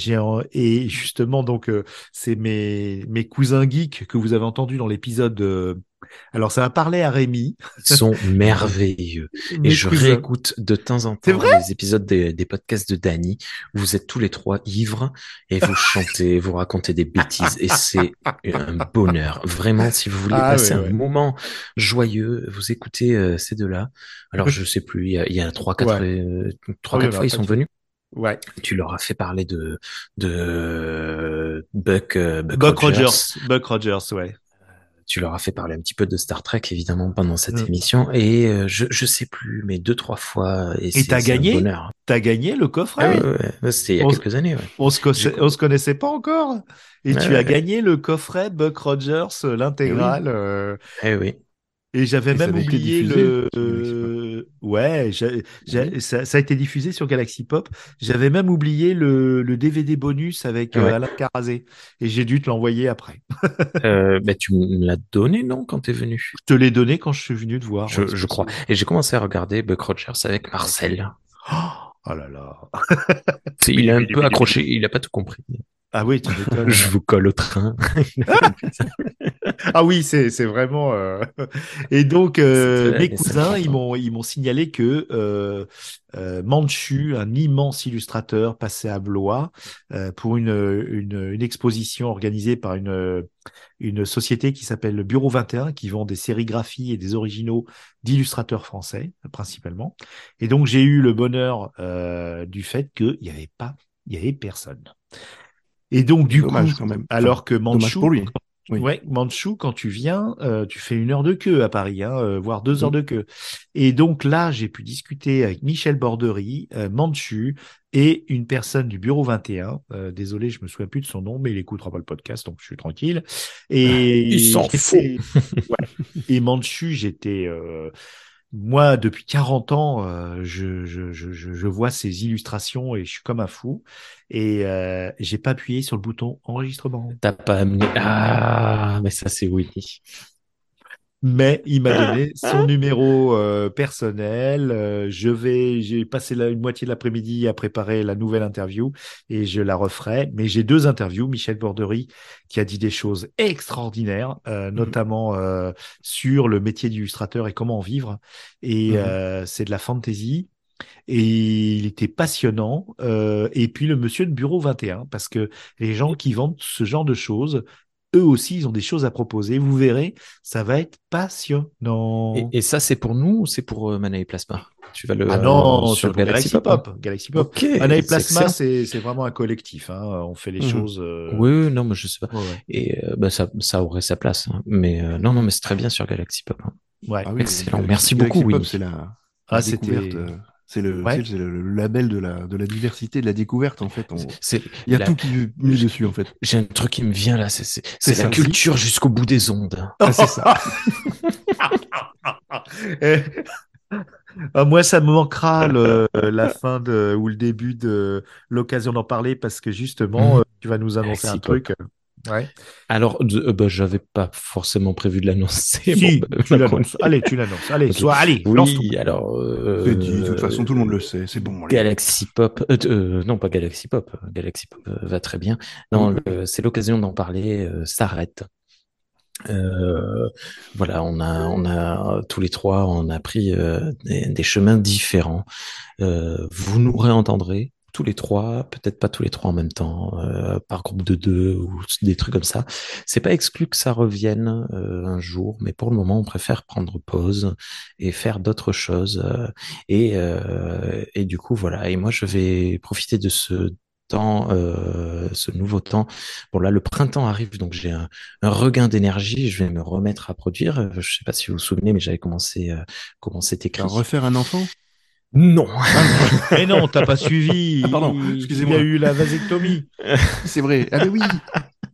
et justement donc euh, c'est mes mes cousins geeks que vous avez entendu dans l'épisode. Alors ça va parler à Rémi. Ils sont merveilleux. Et je réécoute de temps en temps les épisodes des, des podcasts de Dany vous êtes tous les trois ivres et vous chantez, vous racontez des bêtises et c'est un bonheur. Vraiment, si vous voulez Ah passer un moment joyeux, vous écoutez euh, ces deux-là. Alors je sais plus, il y a, il y a trois, quatre, Ouais. euh, trois, Oh, quatre a fois ils sont venus. Ouais. Tu leur as fait parler de de Buck, euh, Buck, Buck Rogers. Rogers. Buck Rogers, ouais. Tu leur as fait parler un petit peu de Star Trek évidemment pendant cette Mm. émission et euh, je je sais plus mais deux trois fois et, c'est- t'as gagné bonheur. T'as gagné le coffret. Ah ouais, ouais, ouais, c'était il y a On- quelques années. Ouais. On se, on se connaissait pas encore. Et tu ouais. as gagné le coffret Buck Rogers, euh, l'intégrale. euh, Eh oui. et j'avais Et même oublié diffusé le. Oui. ça, ça a été diffusé sur Galaxy Pop. J'avais même oublié le, le DVD bonus avec euh, Ouais. Alain Carazé. Et j'ai dû te l'envoyer après. Euh, bah, tu me l'as donné non quand t'es venu? Je te l'ai donné quand je suis venu te voir. Je, ouais, c'est je crois. Et j'ai commencé à regarder Buck Rogers avec Marcel. Oh là là. C'est- il a un peu accroché, il a pas tout compris. Ah oui, tu m'étonnes. Je vous colle au train. Ah oui, c'est c'est vraiment. euh, Et donc euh, mes cousins, ils m'ont ils m'ont signalé que euh, euh, Manchu, un immense illustrateur, passait à Blois pour une, une une exposition organisée par une une société qui s'appelle le Bureau 21, qui vend des sérigraphies et des originaux d'illustrateurs français principalement. Et donc j'ai eu le bonheur du fait qu'il y avait pas, il y avait personne. Et donc du Dommage coup, quand même. alors que Dommage Manchu, pour lui. Oui. Ouais, Manchou, quand tu viens, euh, tu fais une heure de queue à Paris, hein, euh, voire deux heures de queue. Et donc là, j'ai pu discuter avec Michel Bordery, euh, Manchu et une personne du bureau 21. Euh, désolé, je me souviens plus de son nom, mais il écoutera pas le podcast, donc je suis tranquille. Et Il s'en Ouais. Et Manchu, j'étais euh, moi depuis 40 ans, euh, je, je, je, je vois ces illustrations et je suis comme un fou. Et euh, j'ai pas appuyé sur le bouton enregistrement. T'as pas amené. Ah, mais ça c'est oui. Mais il m'a donné son numéro euh, personnel. Euh, je vais, j'ai passé la, une moitié de l'après-midi à préparer la nouvelle interview et je la referai. Mais j'ai deux interviews. Michel Bordery qui a dit des choses extraordinaires, euh, notamment euh, sur le métier d'illustrateur et comment en vivre. Et euh, c'est de la fantasy. Et il était passionnant. Euh, et puis le monsieur de bureau 21, parce que les gens qui vendent ce genre de choses, eux aussi, ils ont des choses à proposer. Vous verrez, ça va être passionnant. Et, et ça c'est pour nous ou c'est pour euh, Mana et Plasma? Tu vas le ah non, sur c'est pour Galaxy, Galaxy Pop. Pop. Galaxy Pop. Ok. Mana et Plasma, c'est c'est vraiment un collectif. Hein. On fait les Mhm. choses. euh, Oui, non, mais je sais pas. ouais. Et euh, bah, ça, ça aurait sa place. hein. Mais euh, non, non, mais c'est très bien sur Galaxy Pop. hein. Ouais. Ah oui, Excellent. Merci Galaxy beaucoup, Pop, Winnie. C'est la, Ah, c'était- euh, C'est le, Ouais. c'est le, le label de la, de la diversité, de la découverte, en fait. On- C'est, Il y a la- tout qui est mis dessus, en fait. J'ai un truc qui me vient là, c'est, c'est, la culture jusqu'au bout des ondes. Ah, c'est ça. Eh, ah, moi, ça me manquera le, la fin de, ou le début de l'occasion d'en parler parce que justement, Mhm. euh, tu vas nous annoncer un truc. Ouais. Alors, euh, bah, j'avais pas forcément prévu de l'annoncer. Si, Bon, bah, tu ma l'annonces. Allez, tu l'annonces. Allez, Ok. sois, allez, lance-toi. Oui, alors. euh, C'est dit, de toute façon, tout le monde le sait. C'est bon. allez. Galaxy Pop, euh, euh, non pas Galaxy Pop, Galaxy Pop euh, va très bien. Non, le- c'est l'occasion d'en parler. euh, S'arrête. Euh, voilà, on a, on a tous les trois, on a pris euh, des, des chemins différents. Euh, vous nous réentendrez tous les trois, peut-être pas tous les trois en même temps, euh, par groupe de deux ou des trucs comme ça. C'est pas exclu que ça revienne euh, un jour, mais pour le moment, on préfère prendre pause et faire d'autres choses. euh, et, euh, et du coup, voilà. Et moi, je vais profiter de ce temps, euh, ce nouveau temps. Bon, là, le printemps arrive, donc j'ai un, un regain d'énergie. Je vais me remettre à produire. Je sais pas si vous vous souvenez, mais j'avais commencé, euh, comment écrit. Refaire un enfant? Non. Mais non, t'as pas suivi. Ah, pardon, Il- excusez-moi. Il y a eu la vasectomie. C'est vrai. Ah mais oui.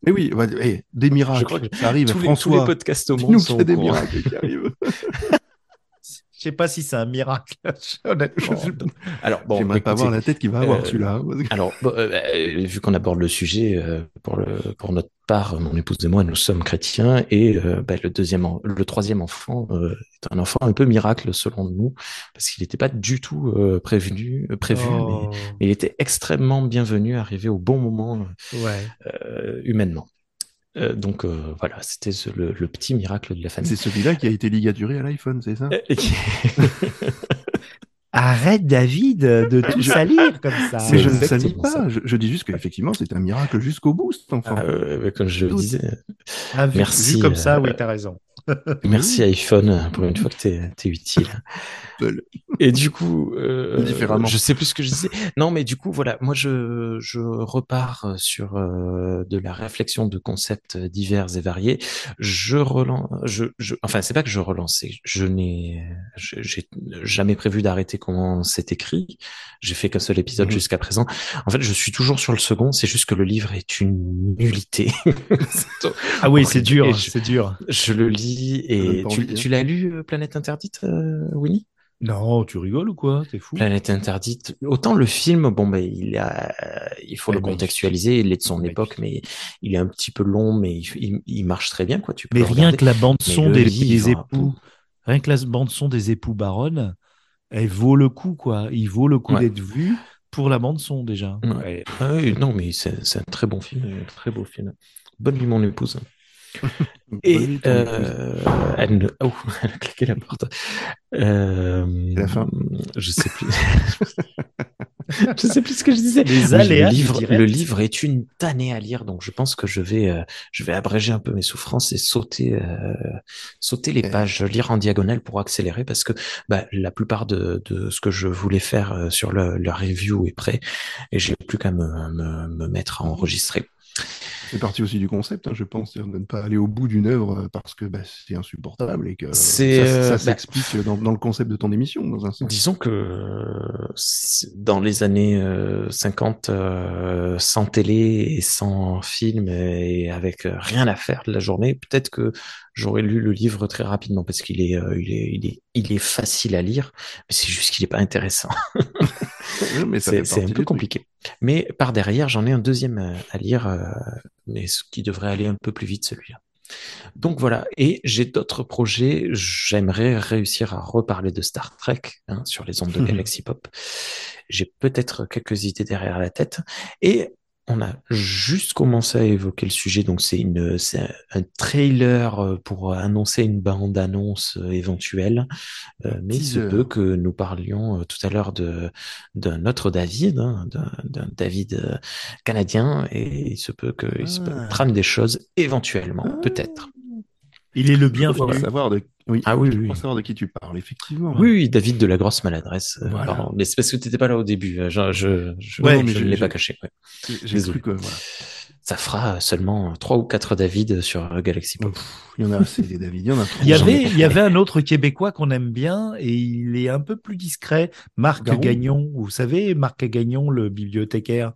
Mais oui, bah, eh, des miracles. Je crois que ça arrive. tous, les, tous François, les podcasts au monde sont y a au des courant. miracles qui arrivent. Je sais pas si c'est un miracle, honnêtement. Alors bon, J'aimerais pas voir la tête qu'il va avoir euh, celui-là. hein, Alors, bon, euh, euh, vu qu'on aborde le sujet, euh, pour, le, pour notre part, mon épouse et moi, nous sommes chrétiens, et euh, bah, le deuxième, le troisième enfant euh, est un enfant un peu miracle selon nous, parce qu'il n'était pas du tout euh, prévenu, prévu, mais, Oh, mais il était extrêmement bienvenu, arrivé au bon moment ouais. euh, humainement. Euh, donc euh, voilà, c'était ce- le, le petit miracle de la famille. C'est celui-là qui a été ligaturé à l'iPhone, c'est ça? Euh, Arrête, David, de tout salir comme ça. Mais je ne salis pas. ça. Je, je dis juste qu'effectivement, c'est un miracle jusqu'au bout, cet enfant. Ah, euh, comme je le disais, Ah, vu, Merci, vu comme ça, oui, t'as raison. merci iPhone pour une fois que t'es es utile. Et du coup, euh, je sais plus ce que je disais. Non, mais du coup, voilà, moi je je repars sur euh, de la réflexion de concepts divers et variés. Je relance, je, je enfin c'est pas que je que je n'ai j'ai jamais prévu d'arrêter comment c'est écrit. J'ai fait qu'un seul épisode Mhm. jusqu'à présent. En fait, je suis toujours sur le second. C'est juste que le livre est une nullité. Ah oui, c'est dur, c'est dur. je le lis Et tu, hein. tu l'as lu euh, Planète Interdite, euh, Winnie? Non, tu rigoles ou quoi? T'es fou Planète interdite. Autant le film, bon ben il a, il faut le contextualiser, il est de son époque, mais il est un petit peu long, mais il, marche très bien quoi. Tu peux Mais rien regarder. que la bande son des, des époux, rien que la bande son des époux Baronne, elle vaut le coup, quoi. Il vaut le coup Ouais. d'être vu pour la bande son déjà. Ouais. Ouais. Ah non mais c'est c'est un très bon film, un très beau film. Bonne nuit mon épouse. Et ton épouse. euh, elle, ne- oh, elle a claqué la porte. Euh, la fin. Je sais plus. je sais plus ce que je disais. Les Oui, aléas le livre, direct. le livre est une tannée à lire, donc je pense que je vais, euh, je vais abréger un peu mes souffrances et sauter, euh, sauter les Eh. pages, lire en diagonale pour accélérer, parce que bah, la plupart de, de ce que je voulais faire sur le, la review est prêt, et j'ai plus qu'à me, me, me mettre à enregistrer. C'est partie aussi du concept, hein, je pense, de ne pas aller au bout d'une œuvre euh, parce que bah, c'est insupportable et que ça, euh, ça bah- s'explique dans, dans le concept de ton émission, dans un sens. Disons que dans les années euh, 50, euh, sans télé et sans film et avec rien à faire de la journée, peut-être que j'aurais lu le livre très rapidement parce qu'il est, il est, il est, il est facile à lire, mais c'est juste qu'il est pas intéressant. C'est un peu compliqué. Mais par derrière, j'en ai un deuxième à, à lire, euh, mais ce qui devrait aller un peu plus vite celui-là. Donc voilà, et j'ai d'autres projets. J'aimerais réussir à reparler de Star Trek hein, sur les ondes de. Galaxy Pop. J'ai peut-être quelques idées derrière la tête. Et on a juste commencé à évoquer le sujet, donc c'est une, c'est un trailer euh, pour annoncer une bande-annonce euh, éventuelle. Euh, mais il se peut que nous parlions tout à l'heure de d'un autre David, hein, d'un d'un David canadien, et il se peut qu'il se Ah. trame des choses éventuellement, peut-être. Il est le bienvenu. savoir de... Oui, Ah oui, je oui. crois savoir de qui tu parles, effectivement. Oui, oui, David de la grosse maladresse. euh, Voilà. pardon. Mais c'est parce que tu n'étais pas là au début. euh, Je, je, je, Ouais, mais ne l'ai pas caché. ouais. J'ai Désolé. cru que voilà. Ça fera seulement trois ou quatre David sur Galaxy Pop. Il y en a assez des David, il y en a trop. Il y avait, ai- il y avait un autre Québécois qu'on aime bien et il est un peu plus discret. Marc Garou. Gagnon. Vous savez, Marc Gagnon, le bibliothécaire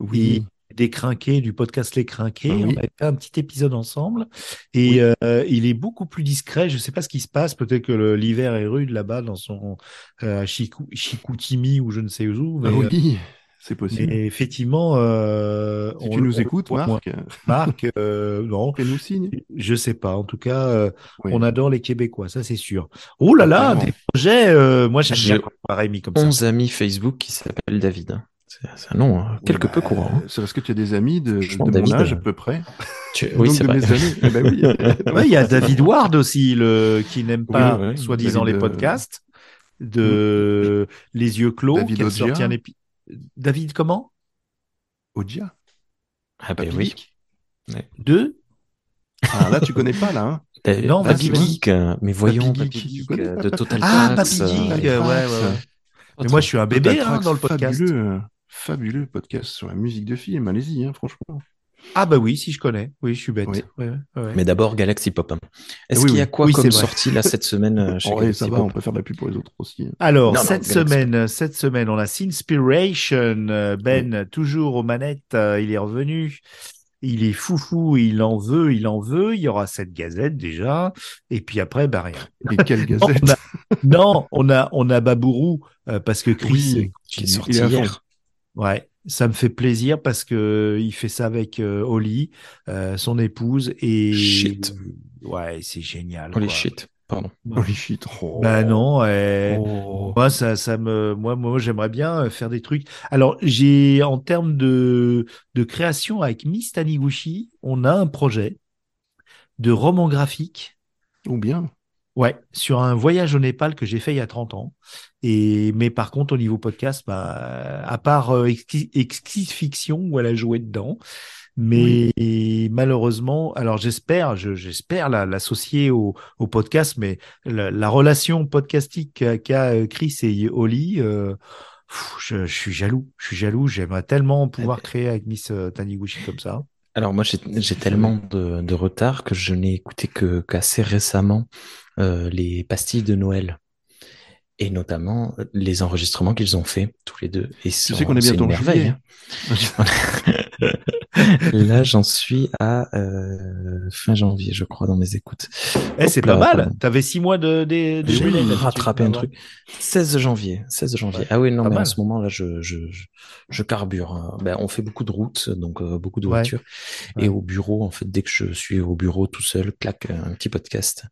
Oui. Des Crinqués, du podcast Les Crinqués. Ah oui. On avait fait un petit épisode ensemble et euh, il est beaucoup plus discret. Je sais pas ce qui se passe. Peut-être que l'hiver est rude là-bas dans son euh, Chikou- Chicoutimi ou je ne sais où. Mais, Ah oui. C'est possible. Mais effectivement, euh, si on- tu nous on- écoutes, on- Marc, Marc, euh, non, fais-nous signe. je sais pas. En tout cas, euh, Oui. on adore les Québécois, ça c'est sûr. Oh là là, des projets. euh, moi, j'aime J'ai bien Rémi comme ça. 11 amis Facebook qui s'appellent David. C'est un nom hein, quelque Oui, peu bah, courant. hein. C'est parce que tu as des amis de, de Franchement, mon David, âge à peu près. Tu- Oui, c'est de vrai. Eh ben oui. Ouais, il y a David Ward aussi, le, qui n'aime pas, Oui, soi-disant, David, les euh, podcasts, de Les Yeux Clos, David qui a sorti un. David, comment? Odia. Ah ben Papy oui. Dick. Deux? Ah là, tu connais pas là. Hein. Euh, Non, Papy vas-y, Geek, euh, mais voyons Papy Geek, Geek euh, de Total Ah, Papy Geek, ouais, ouais, ouais. Mais moi, je suis un bébé hein, dans le podcast. Fabuleux, fabuleux podcast sur la musique de film. Allez-y, hein, franchement. Ah bah oui, si je connais. Oui, je suis bête. Oui. Ouais, ouais, ouais. Mais d'abord Galaxy Pop. hein. Est-ce Oui, qu'il y a quoi Oui, comme sortie là cette semaine euh, chez Oh, Galaxy ça va, Pop on peut faire de la pub pour les autres aussi. Alors, Non, non, cette Galaxy. semaine, cette semaine, on a Sinspiration. Euh, Ben, toujours aux manettes, euh, il est revenu. Il est foufou, il en veut, il en veut. Il y aura cette gazette déjà. Et puis après, bah rien. Et quelle gazette On a- non, on a, on a Babourou, euh, parce que Chris, qui est il sorti hier Ouais, ça me fait plaisir parce que il fait ça avec euh, Holly, euh, son épouse, et Shit. ouais, c'est génial. Holy quoi. shit, pardon. Holy shit. Oh. Bah non, euh, Oh. moi ça, ça me, moi, moi, j'aimerais bien euh, faire des trucs. Alors j'ai, en termes de de création avec Miss Taniguchi, on a un projet de roman graphique. Ou bien. Ouais, sur un voyage au Népal que j'ai fait il y a 30 ans. Et mais par contre au niveau podcast, bah, à part euh, Exquis, Exquis Fiction où elle a joué dedans, mais malheureusement, alors j'espère, je- j'espère la- l'associer au, au podcast, mais la, la relation podcastique qu'a euh, Chris et Oli, euh, je, je suis jaloux, je suis jaloux. J'aimerais tellement pouvoir créer avec Miss euh, Taniguchi comme ça. Alors moi j'ai j'ai tellement de, de retard que je n'ai écouté que qu'assez récemment euh, les pastilles de Noël et notamment euh, les enregistrements qu'ils ont fait tous les deux. Et Tu sais qu'on est c'est bientôt merveille. juillet. hein. Là j'en suis à euh, fin janvier je crois dans mes écoutes. Eh, c'est pas mal. T'avais six mois de, de, de J'ai rattrapé un truc. 16 janvier, 16 janvier. Ouais, ah oui, non, pas mais en ce moment là, je, je, je, je carbure. hein. Ben, on fait beaucoup de routes, donc euh, beaucoup de Ouais. voitures. Ouais. Et au bureau, en fait, dès que je suis au bureau tout seul, clac, un petit podcast.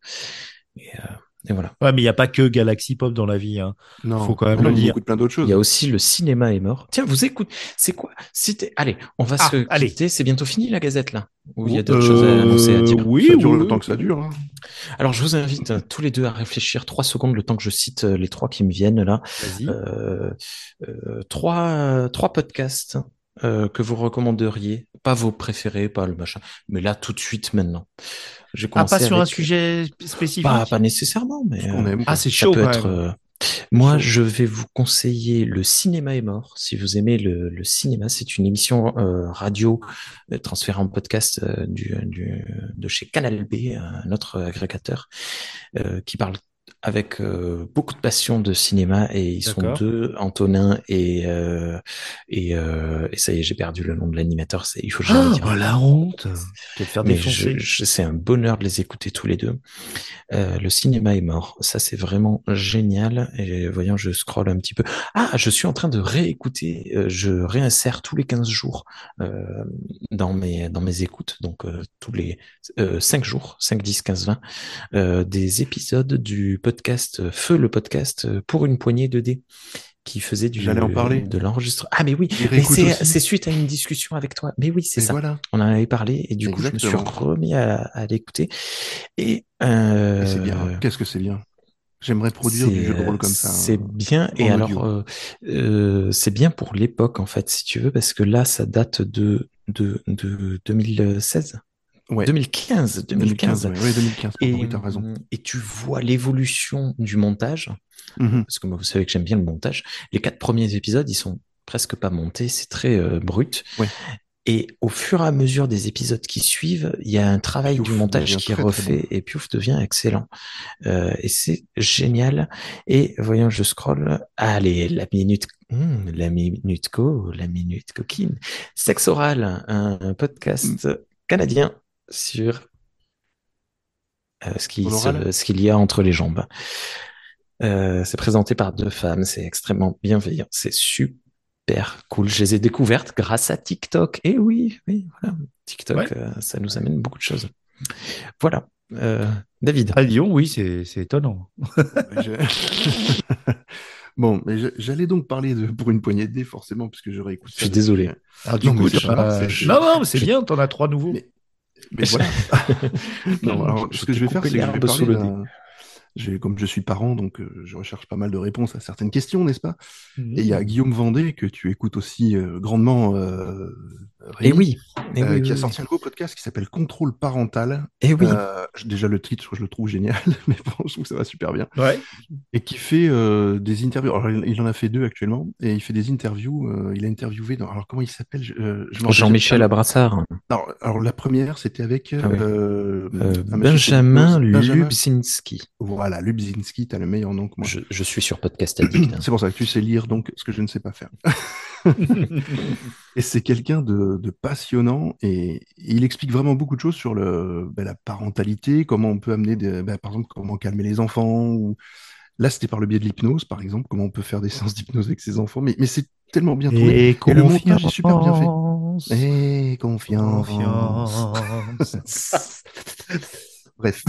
Et, euh, et voilà. Ouais, mais il n'y a pas que Galaxy Pop dans la vie. Hein. Non. Faut quand même Non, le il dire. écoute plein d'autres choses. Il y a aussi le cinéma est mort. Tiens, vous écoutez, c'est quoi. Allez, on va Ah, se allez. quitter. C'est bientôt fini la gazette là. Ou il y a Euh, d'autres choses à annoncer à dire. Oui, ça dure oui, le oui. temps que ça dure. hein. Alors, je vous invite euh, tous les deux à réfléchir trois secondes, le temps que je cite euh, les trois qui me viennent là. Vas-y. Euh, euh, trois, euh, trois podcasts euh, que vous recommanderiez, pas vos préférés, pas le machin, mais là tout de suite maintenant. J'ai ah, pas sur un sujet spécifique? Pas, pas nécessairement, mais euh, aime. Ah, c'est ça chaud peut être. euh, Moi, je vais vous conseiller Le cinéma est mort. Si vous aimez le, le cinéma, c'est une émission euh, radio euh, transférée en podcast euh, du, du, de chez Canal B, euh, notre agrégateur, euh, qui parle avec euh, beaucoup de passion de cinéma et ils sont deux, Antonin et euh, et, euh, et ça y est, j'ai perdu le nom de l'animateur. C'est il faut jamais Ah, dire. bah, la honte. Faire Mais défoncer. je, je- c'est un bonheur de les écouter tous les deux. Euh, le cinéma est mort. Ça, c'est vraiment génial. Et voyons, je scrolle un petit peu. Ah, je suis en train de réécouter. euh, je réinsère tous les 15 jours euh, dans mes dans mes écoutes. Donc euh, tous les euh, 5 jours, 5, 10, 15, 20, euh, des épisodes du podcast euh, Feu le podcast euh, pour une poignée de dés qui faisait du J'allais en parler. de l'enregistrement. Ah mais oui, mais c'est suite à une discussion avec toi. Mais oui, c'est ça. voilà. On en avait parlé et du coup, je me suis remis à, à l'écouter. Et, euh, Et c'est bien. Qu'est-ce que c'est bien? J'aimerais produire du jeu de rôle comme ça. C'est hein. bien. Et alors, euh, euh, c'est bien pour l'époque, en fait, si tu veux, parce que là, ça date de, de, de 2016. Ouais. 2015, 2015. 2015. Ouais, ouais, 2015. Et, oui, t'as raison. et tu vois l'évolution du montage, Mhm. parce que moi, vous savez que j'aime bien le montage. Les quatre premiers épisodes, ils sont presque pas montés, c'est très euh, brut. Ouais. Et au fur et à mesure des épisodes qui suivent, il y a un travail Piouf du montage qui est refait et Piouf devient excellent. Euh, et c'est génial. Et voyons, je scroll. Allez, la minute, hmm, la minute co, la minute coquine. Sexe oral, un, un podcast canadien sur euh, ce qui Sur se- l'oral ce qu'il y a entre les jambes. Euh, c'est présenté par deux femmes, c'est extrêmement bienveillant, c'est super cool. Je les ai découvertes grâce à TikTok. Et oui, oui, voilà. TikTok, Ouais. euh, ça nous amène beaucoup de choses. Voilà. Euh, David. À Lyon, oui, c'est c'est étonnant. Je- bon, mais j'allais donc parler de pour une poignée de dés, forcément, puisque je réécoute Je suis désolé. Alors, du Non, coup, pas non, non, mais c'est je- bien, t'en as trois nouveaux. Mais- Mais voilà. non, alors, Je ce que je vais faire, c'est que je vais parler comme je suis parent, donc euh, je recherche pas mal de réponses à certaines questions, n'est-ce pas? Mhm. Et il y a Guillaume Vendée, que tu écoutes aussi euh, grandement, euh, Et Rémi, oui. Et euh, oui, qui a oui, sorti un nouveau podcast qui s'appelle Contrôle parental. oui. Et oui. Euh, déjà, le titre, je le trouve génial, mais bon, je trouve que ça va super bien. Ouais. Et qui fait euh, des interviews. Alors, il il en a fait deux actuellement, et il fait des interviews. euh, il a interviewé. Dans... Alors, comment il s'appelle? Je- euh, je Jean-Michel. Abrassard. Alors, alors, la première, c'était avec Ah oui. euh, Euh, Benjamin Benjamin- Lubzinski. Voilà, Lubzinski, t'as le meilleur nom que moi. Je, je suis sur Podcast Addict. hein. C'est pour ça que tu sais lire donc ce que je ne sais pas faire. Et c'est quelqu'un de, de passionnant et il explique vraiment beaucoup de choses sur le, ben, la parentalité, comment on peut amener, des, ben, par exemple, comment calmer les enfants. Ou... Là, c'était par le biais de l'hypnose, par exemple, comment on peut faire des séances d'hypnose avec ses enfants. Mais, mais c'est tellement bien tourné. Et Et le montage est super bien fait. confiance. Et confiance. Confiance. Bref.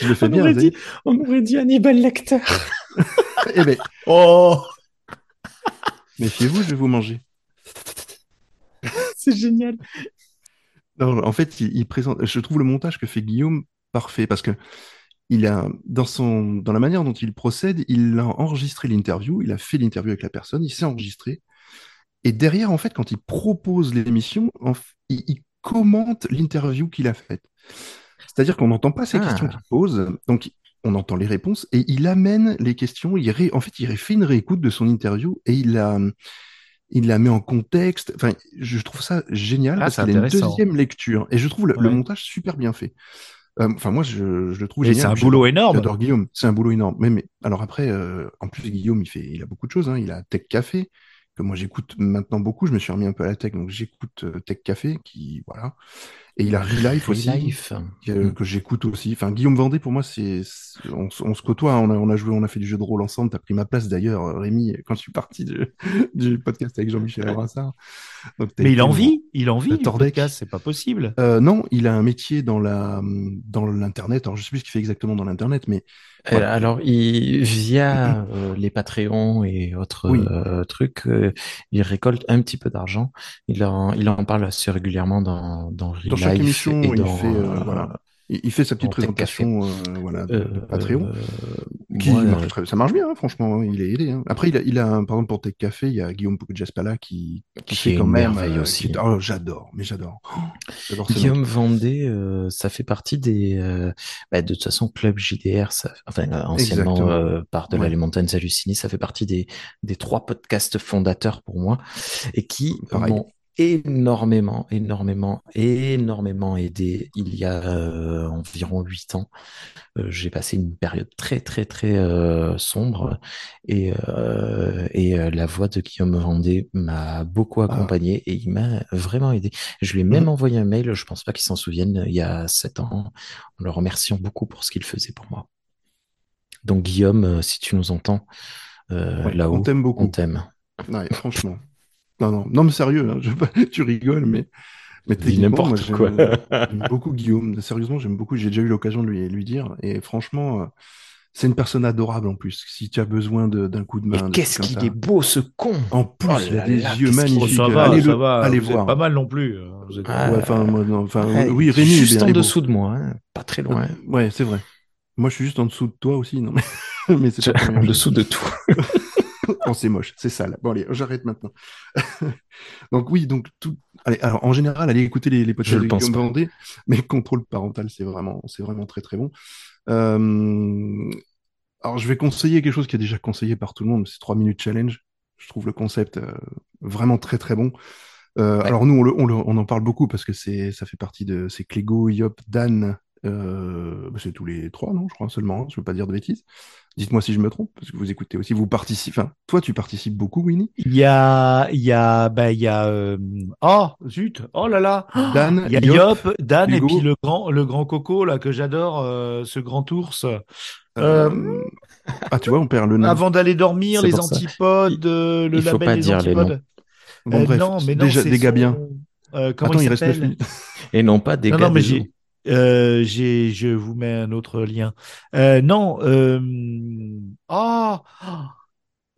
Je le fais On bien, aurait dit, on aurait dit Hannibal Lecter. Eh ben, Oh méfiez-vous, je vais vous manger. C'est génial. Non, en fait, il, il présente. Je trouve le montage que fait Guillaume parfait parce que il a dans son dans la manière dont il procède, il a enregistré l'interview, il a fait l'interview avec la personne, il s'est enregistré et derrière, en fait, quand il propose l'émission, il, il commente l'interview qu'il a faite. C'est-à-dire qu'on n'entend pas ces Ah. questions qu'il pose, donc on entend les réponses et il amène les questions. Il ré- en fait, il fait une réécoute de son interview et il la il la met en contexte. Enfin, je trouve ça génial Ah, parce c'est qu'il a une deuxième lecture et je trouve le, montage super bien fait. Euh, Enfin, moi, je, je le trouve Et génial. c'est un boulot énorme. J'adore Guillaume. C'est un boulot énorme. Mais, mais alors après, euh, en plus, Guillaume, il fait, il a beaucoup de choses. Hein. Il a Tech Café moi j'écoute maintenant beaucoup. Je me suis remis un peu à la tech, donc j'écoute euh, Tech Café, qui voilà. Et il a Relife aussi, Life. que, que j'écoute aussi. Enfin, Guillaume Vendée, pour moi, c'est, on, se côtoie. On a, on a joué, on a fait du jeu de rôle ensemble. T'as pris ma place d'ailleurs, euh, Rémi, quand je suis parti du, du podcast avec Jean-Michel. Donc, t'as Mais il en vit, il en vit podcast, c'est pas possible. Euh, non, il a un métier dans la dans l'internet. Alors je sais plus ce qu'il fait exactement dans l'internet, mais Euh, Voilà. alors, il, via euh, les Patreons et autres Oui. trucs, il récolte un petit peu d'argent. Il en, il en parle assez régulièrement dans, dans dans chaque Relife émission, et il fait euh, voilà, il, il fait sa petite présentation euh, voilà de, euh, Patreon. euh, Qui moi, marche très- ça marche bien, hein, franchement, il est aidé. hein. Après, il a, il a un- par exemple pour Tech Café, il y a Guillaume Jaspala qui, qui, fait est quand même. merveille euh, aussi. qui- oh, j'adore, mais j'adore. Oh, Guillaume. Vendée, euh, ça fait partie des, euh, bah, de toute façon, Club JDR, ça, enfin, anciennement par de Ouais. les montagnes hallucinées, ça fait partie des, des trois podcasts fondateurs pour moi et qui m'ont énormément, énormément, énormément aidé il y a euh, environ huit ans. Euh, j'ai passé une période très, très, très euh, sombre et, et la voix de Guillaume Vendée m'a beaucoup accompagné et il m'a vraiment aidé. Je lui ai même Mhm. envoyé un mail, je pense pas qu'il s'en souvienne, il y a sept ans, en le remerciant beaucoup pour ce qu'il faisait pour moi. Donc Guillaume, si tu nous entends Ouais, là-haut, on t'aime beaucoup. on t'aime. Ouais, franchement. Non, non, non, mais sérieux, hein, je tu rigoles, mais, mais n'importe j'aime quoi. j'aime beaucoup Guillaume. Sérieusement, j'aime beaucoup. J'ai déjà eu l'occasion de lui, lui dire. Et franchement, euh, c'est une personne adorable en plus. Si tu as besoin d'un coup de main. Qu'est-ce qu'il est beau ce con En plus, Oh il a des là, yeux qu'il- Oh, magnifiques. ça va, allez, ça le- va. allez vous êtes voir. pas mal non plus. euh, vous êtes- Ah, Ouais, enfin, moi, non, enfin, Ouais, oui, Rémi juste bien, en beau. dessous de moi, hein, pas très loin. Ouais, c'est vrai. Moi, je suis juste en dessous de toi aussi, non mais, mais c'est en dessous de tout. Oh, c'est moche, c'est sale. Bon, allez, j'arrête maintenant. donc, oui, donc, tout. Allez, alors, en général, allez écouter les, les podcasts Je de Guillaume. Vendée, mais contrôle parental, c'est vraiment, c'est vraiment très, très bon. Euh, Alors, je vais conseiller quelque chose qui est déjà conseillé par tout le monde, c'est 3 minutes challenge. Je trouve le concept euh, vraiment très, très bon. Euh, Ouais. Alors, nous, on, le- on le- on en parle beaucoup parce que c'est, ça fait partie de, c'est Clégo, Yop, Dan Euh, bah, c'est tous les trois, non, je crois seulement. hein, je veux pas dire de bêtises. Dites-moi si je me trompe, parce que vous écoutez aussi. Vous participez. Enfin, toi, tu participes beaucoup, Winnie. Il y a, il y a, bah, il y a, euh, oh, zut, oh là là. Dan, Il y a Yop, Yop, Dan et puis le grand, le grand coco là que j'adore, euh, ce grand ours. euh, Euh, Ah, tu vois, on perd le nom. Avant d'aller dormir, les antipodes, le il faut label pas des dire les antipodes. Bon, Euh, bref, non, mais non, déjà c'est des gars son- bien. Euh, comment Attends, il il reste 9 s'appelle minutes. Et non pas des Non, gars non, mais des j'ai, eaux. Euh, j'ai, je vous mets un autre lien. Euh, non, euh, ah,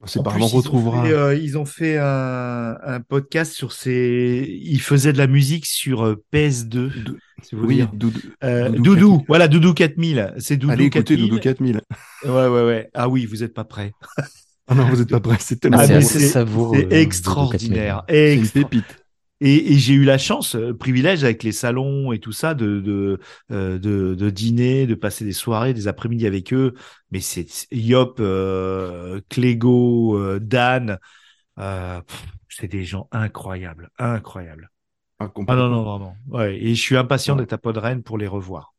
C'est en par plus, là, on ils ont retrouvera. fait, euh, ils ont fait un, un podcast sur ces, ils faisaient de la musique sur euh, PS2. Dou- si vous Oui, dire. Doudou. Euh, Doudou Doudou, 4000. voilà, Doudou 4000. C'est Doudou Allez écouter 4000. Doudou 4000. Ouais, ouais, ouais. Ah oui, vous êtes pas prêts. Ah non, vous êtes pas prêts, c'est tellement Ah, Ah, c'est c'est- C'est euh, extraordinaire. C'est une pépite. Et, et j'ai eu la chance, euh, privilège avec les salons et tout ça, de de, euh, de de dîner, de passer des soirées, des après-midi avec eux. Mais c'est Yop, euh, Clégo, euh, Dan, c'est des gens incroyables, incroyables. Ah, Ah non non non non. Ouais. Et je suis impatient Ouais. d'être à Podren pour les revoir.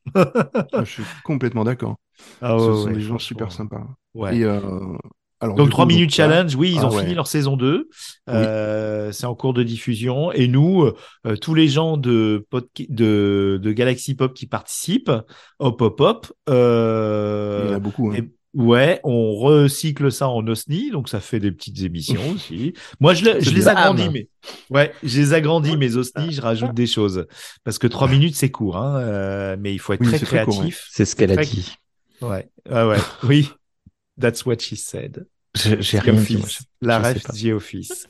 Ah, je suis complètement d'accord. Ah Ce sont des gens super sympas. Ouais. Et euh, alors, Donc du 3 coup, minutes donc, challenge, oui, ils Ah ont ouais. fini leur saison 2. Euh, c'est en cours de diffusion. Et nous, euh, tous les gens de, de, de Galaxy Pop qui participent, hop, hop, hop, euh, Il y en a beaucoup. hein. et- ouais, on recycle ça en OSNI, donc ça fait des petites émissions aussi. Moi, je, le- je C'est les agrandis, mais ouais, je les agrandis mes OSNI, je rajoute des choses parce que 3 minutes c'est court, hein, euh, mais il faut être Oui, très c'est très court, créatif. C'est ce qu'elle a dit. Ouais, ah ouais, oui, that's what she said. J'ai rien dit. moi. La ref. The Office.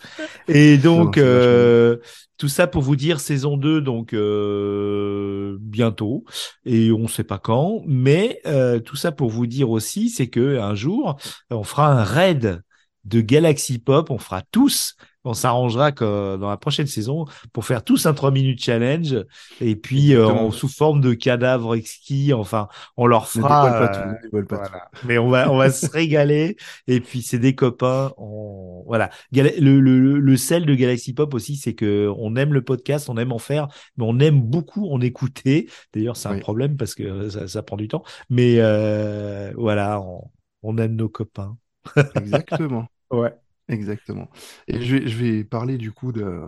Et donc, euh, tout ça pour vous dire saison 2, donc euh, bientôt, et on sait pas quand, mais euh, tout ça pour vous dire aussi, c'est que un jour, on fera un raid de Galaxy Pop, on fera tous, on s'arrangera que dans la prochaine saison pour faire tous un 3 minutes challenge, et puis euh, en- sous forme de cadavres exquis, enfin, on leur fera... pas euh, tout. ne dévoile pas tout. Mais on va, on va se régaler. Et puis, c'est des copains. On... Voilà. Le, le, le sel de Galaxy Pop aussi, c'est que on aime le podcast, on aime en faire, mais on aime beaucoup en écouter. D'ailleurs, c'est un Oui. problème parce que ça, ça prend du temps. Mais euh, voilà, on, on aime nos copains. Exactement. Ouais. Exactement. Et je vais, je vais parler du coup de.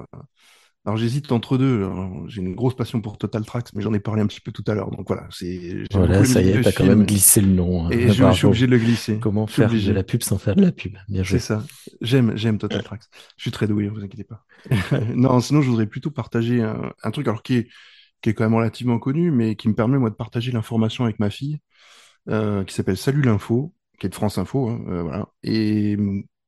Alors j'hésite entre deux. Alors, J'ai une grosse passion pour Total Tracks, mais j'en ai parlé un petit peu tout à l'heure. Donc voilà, c'est. Voilà, ça y est, t'as quand même glissé le nom. hein. Et je, je suis obligé de le glisser. Comment faire de la pub sans faire de la pub? Bien joué. C'est ça. J'aime, j'aime Total Tracks. Je suis très doué, ne vous inquiétez pas. non, sinon je voudrais plutôt partager un, un truc alors qui est, qui est quand même relativement connu, mais qui me permet moi de partager l'information avec ma fille, euh, qui s'appelle Salut l'info, qui est de France Info, hein, euh, voilà. Et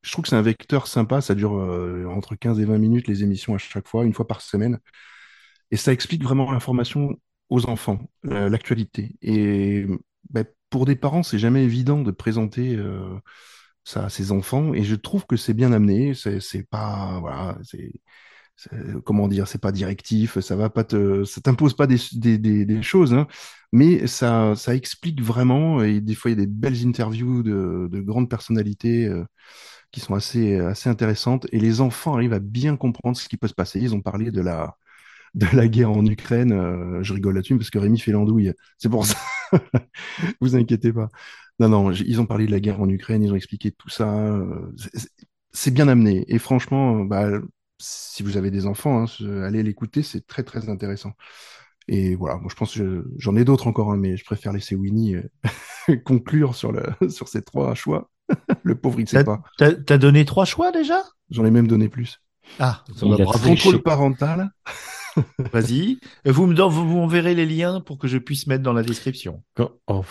je trouve que c'est un vecteur sympa. Ça dure euh, entre 15 et 20 minutes les émissions à chaque fois, une fois par semaine, et ça explique vraiment l'information aux enfants, euh, l'actualité. Et ben, pour des parents, c'est jamais évident de présenter. euh, ça à ses enfants et je trouve que c'est bien amené c'est pas voilà c'est comment dire c'est pas directif ça va pas te ça t'impose pas des, choses hein, mais ça ça explique vraiment et des fois il y a des belles interviews de, de grandes personnalités qui sont assez assez intéressantes et les enfants arrivent à bien comprendre ce qui peut se passer ils ont parlé de la de la guerre en Ukraine euh, je rigole là-dessus parce que Rémi fait l'andouille c'est pour ça vous inquiétez pas non, non, ils ont parlé de la guerre en Ukraine, ils ont expliqué tout ça. euh, c'est- bien amené. Et franchement, euh, bah, si vous avez des enfants, hein, allez l'écouter, c'est très, très intéressant. Et voilà, moi je pense que je- j'en ai d'autres encore, hein, mais je préfère laisser Winnie euh, conclure sur, le, sur ces trois choix. le pauvre, il ne sait T'as pas. t'as- donné trois choix déjà? J'en ai même donné plus. Ah, ça va. Contrôle parental. Vas-y. Vous me don- vous m'enverrez les liens pour que je puisse mettre dans la description, Quand- oh,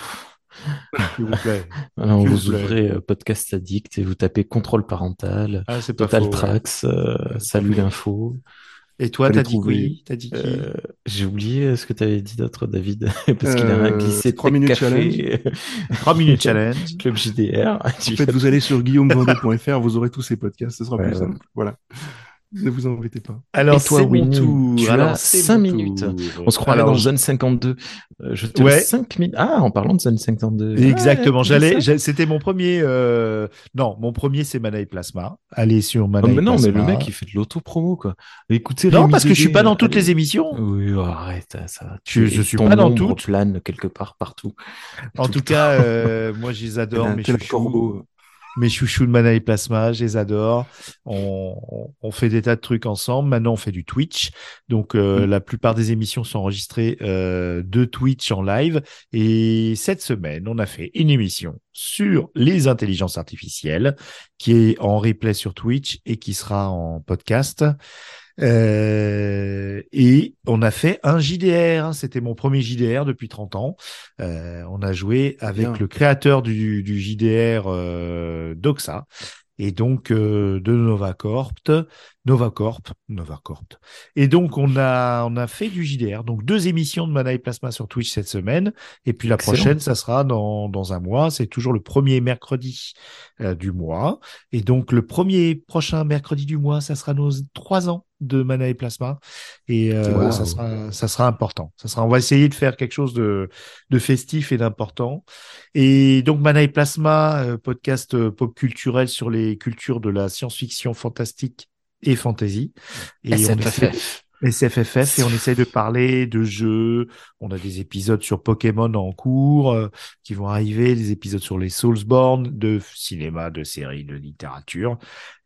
s'il vous plaît. Alors, S'il vous vous plaît. ouvrez euh, Podcast Addict et vous tapez contrôle parental, Ah, c'est pas Total faux. Tracks, euh, Salut l'info. Et toi, t'as dit oui T'as dit qui? Euh, J'ai oublié euh, ce que tu avais dit d'autre, David, parce qu'il a Euh, glissé trois Tech minutes Café, 3 minutes challenge. Club JDR. En fait, vous allez sur guillaumevendée.fr, vous aurez tous ces podcasts, ce sera Ouais, plus ouais. simple. Voilà. Ne vous embêtez pas. Alors, c'est mon Winnie, tour. tu Alors, as c'est cinq mon minutes. tour. On se croirait Alors, dans Zone 52. Euh, je te Ouais. laisse 5 minutes. Ah, en parlant de Zone 52. Exactement. Ouais, J'allais, c'était mon premier. euh, Non, mon premier c'est Mana et Plasma. Allez sur Oh, Mana et mais non, mais le mec, il fait de l'auto-promo, quoi. Écoutez, Non, Rémi parce que je suis pas dans toutes allez. les émissions. Oui, oh, arrête, ça. va. Je- Tu- je suis pas dans toutes. plane quelque part, partout. En Tout tout cas, euh, moi je les adore. Tel un- Mes mes chouchous de Mana et Plasma, je les adore. On, on- on fait des tas de trucs ensemble. Maintenant, on fait du Twitch. Donc, euh, Mm. la plupart des émissions sont enregistrées euh, de Twitch en live. Et cette semaine, on a fait une émission sur les intelligences artificielles qui est en replay sur Twitch et qui sera en podcast. Euh, et on a fait un JDR. hein. C'était mon premier JDR depuis 30 ans. Euh, on a joué avec bien. le créateur du, du JDR euh, Doxa et donc euh, de Novacorp, Novacorp, Novacorp. Et donc on a on a fait du JDR, donc deux émissions de Mana et Plasma sur Twitch cette semaine, et puis la Excellent. prochaine ça sera dans dans un mois. C'est toujours le premier mercredi euh, du mois, et donc le premier prochain mercredi du mois, ça sera nos trois ans de Mana et Plasma, et euh, Wow. ça sera ça sera important. Ça sera on va essayer de faire quelque chose de de festif et d'important. Et donc Mana et Plasma, euh, podcast euh, pop culturel sur les cultures de la science-fiction fantastique et fantasy. Et on essaie- SFFF. Et on essaie de parler de jeux. On a des épisodes sur Pokémon en cours euh, qui vont arriver, des épisodes sur les Soulsborne, de cinéma, de séries, de littérature.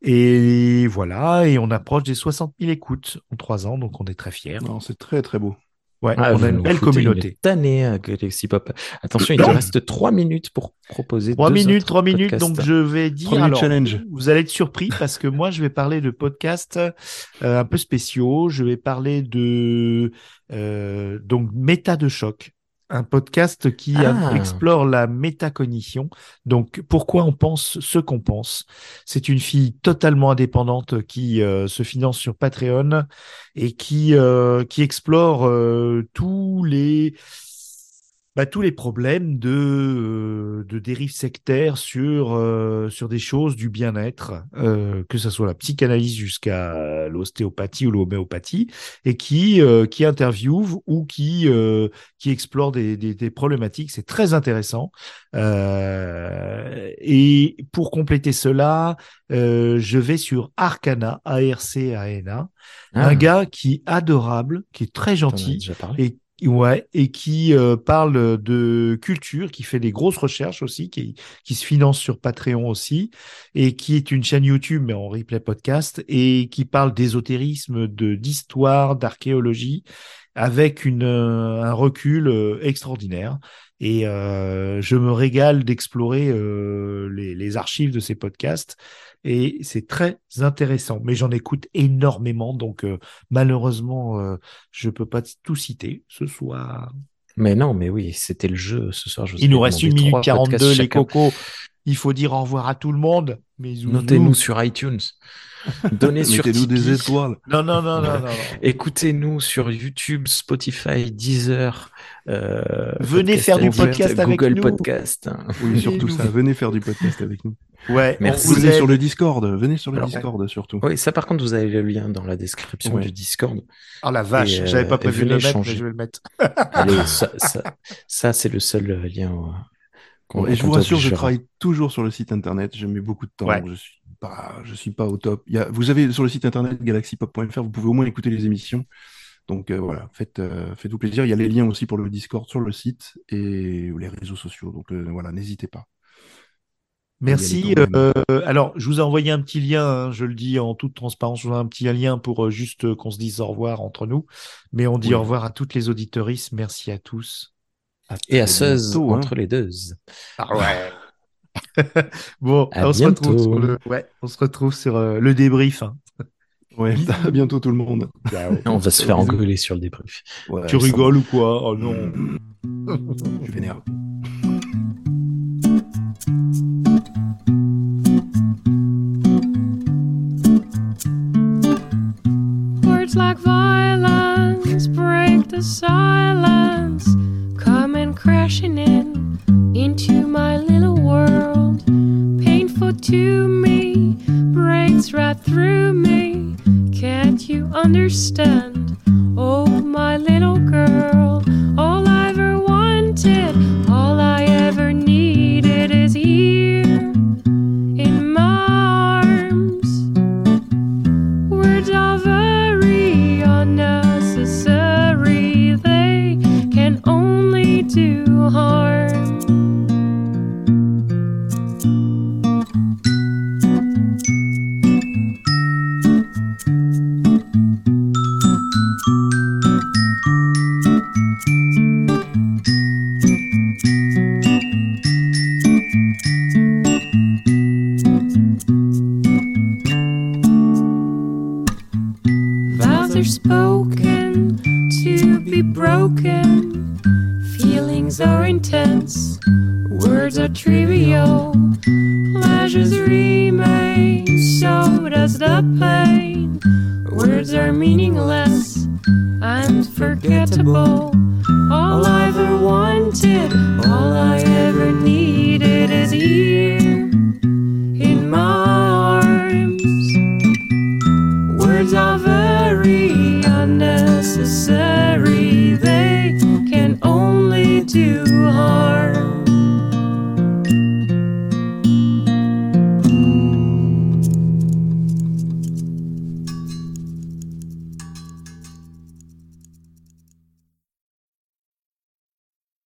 Et voilà, et on approche des 60 000 écoutes en trois ans, donc on est très fiers. Non, c'est très très beau. Ouais, Ah, on a une belle communauté. Une tannée à Galaxy Pop. Attention, il te reste 3 minutes pour proposer Trois deux minutes, trois minutes. podcasts. Donc je vais dire. Trois alors, challenge. Vous allez être surpris parce que moi je vais parler de podcasts euh, un peu spéciaux. Je vais parler de euh, donc méta de choc, un podcast qui Ah. explore la métacognition. Donc pourquoi on pense ce qu'on pense? C'est une fille totalement indépendante qui euh, se finance sur Patreon et qui euh, qui explore euh, tous les bah, tous les problèmes de, euh, de dérives sectaires sur, euh, sur des choses du bien-être, euh, que ce soit la psychanalyse jusqu'à l'ostéopathie ou l'homéopathie, et qui, euh, qui interviewe ou qui, euh, qui explore des, des, des problématiques. C'est très intéressant. Euh, et pour compléter cela, euh, je vais sur Arcana, A-R-C-A-N-A, Ah, un gars qui est adorable, qui est très gentil, et ouais et qui euh, parle de culture qui fait des grosses recherches aussi qui qui se finance sur Patreon aussi et qui est une chaîne YouTube mais en replay podcast et qui parle d'ésotérisme de d'histoire d'archéologie avec une euh, un recul euh, extraordinaire. Et euh, je me régale d'explorer les, les archives de ces podcasts et c'est très intéressant mais j'en écoute énormément donc euh, malheureusement euh, je peux pas tout citer ce soir. Mais non, mais oui, c'était le jeu ce soir. Je Il nous reste une minute trois 42, podcasts les cocos. Il faut dire au revoir à tout le monde. Notez-nous sur iTunes. Donnez sur Mettez-nous des étoiles. Non, non, non, non. Écoutez-nous sur YouTube, Spotify, Deezer. euh, Venez faire du podcast avec Google nous. Podcast. Oui, surtout ça. Venez faire du podcast avec nous. Ouais, Merci. Venez sur le Discord. Venez sur le Alors, Discord surtout. Oui, ça par contre, vous avez le lien dans la description Ouais. du Discord. Oh la vache, euh, j'avais pas prévu de le mettre, mais je vais le mettre. Allez, ça, ça, ça, c'est le seul euh, lien. Et je vous rassure, je travaille toujours sur le site internet. Je mets beaucoup de temps. Ouais. Je suis pas, je suis pas au top. Il y a, vous avez sur le site internet galaxypop.fr, vous pouvez au moins écouter les émissions. Donc euh, voilà, faites, euh, faites-vous plaisir. Il y a les liens aussi pour le Discord sur le site et les réseaux sociaux. Donc euh, voilà, n'hésitez pas. Merci. Euh, alors, je vous ai envoyé un petit lien, hein, je le dis en toute transparence, je vous ai un petit lien pour euh, juste euh, qu'on se dise au revoir entre nous. Mais on dit Oui. au revoir à toutes les auditoristes. Merci à tous. Et à bientôt, hein. entre les deux. Ah ouais. bon, À on se retrouve bientôt. sur le, ouais, on se retrouve sur euh, le débrief. hein. Ouais, à bientôt tout le monde. On va se faire engueuler sur le débrief. Ouais, tu rigoles ou quoi? Oh non. va. Je suis vénère. Words like violence break the silence, understand.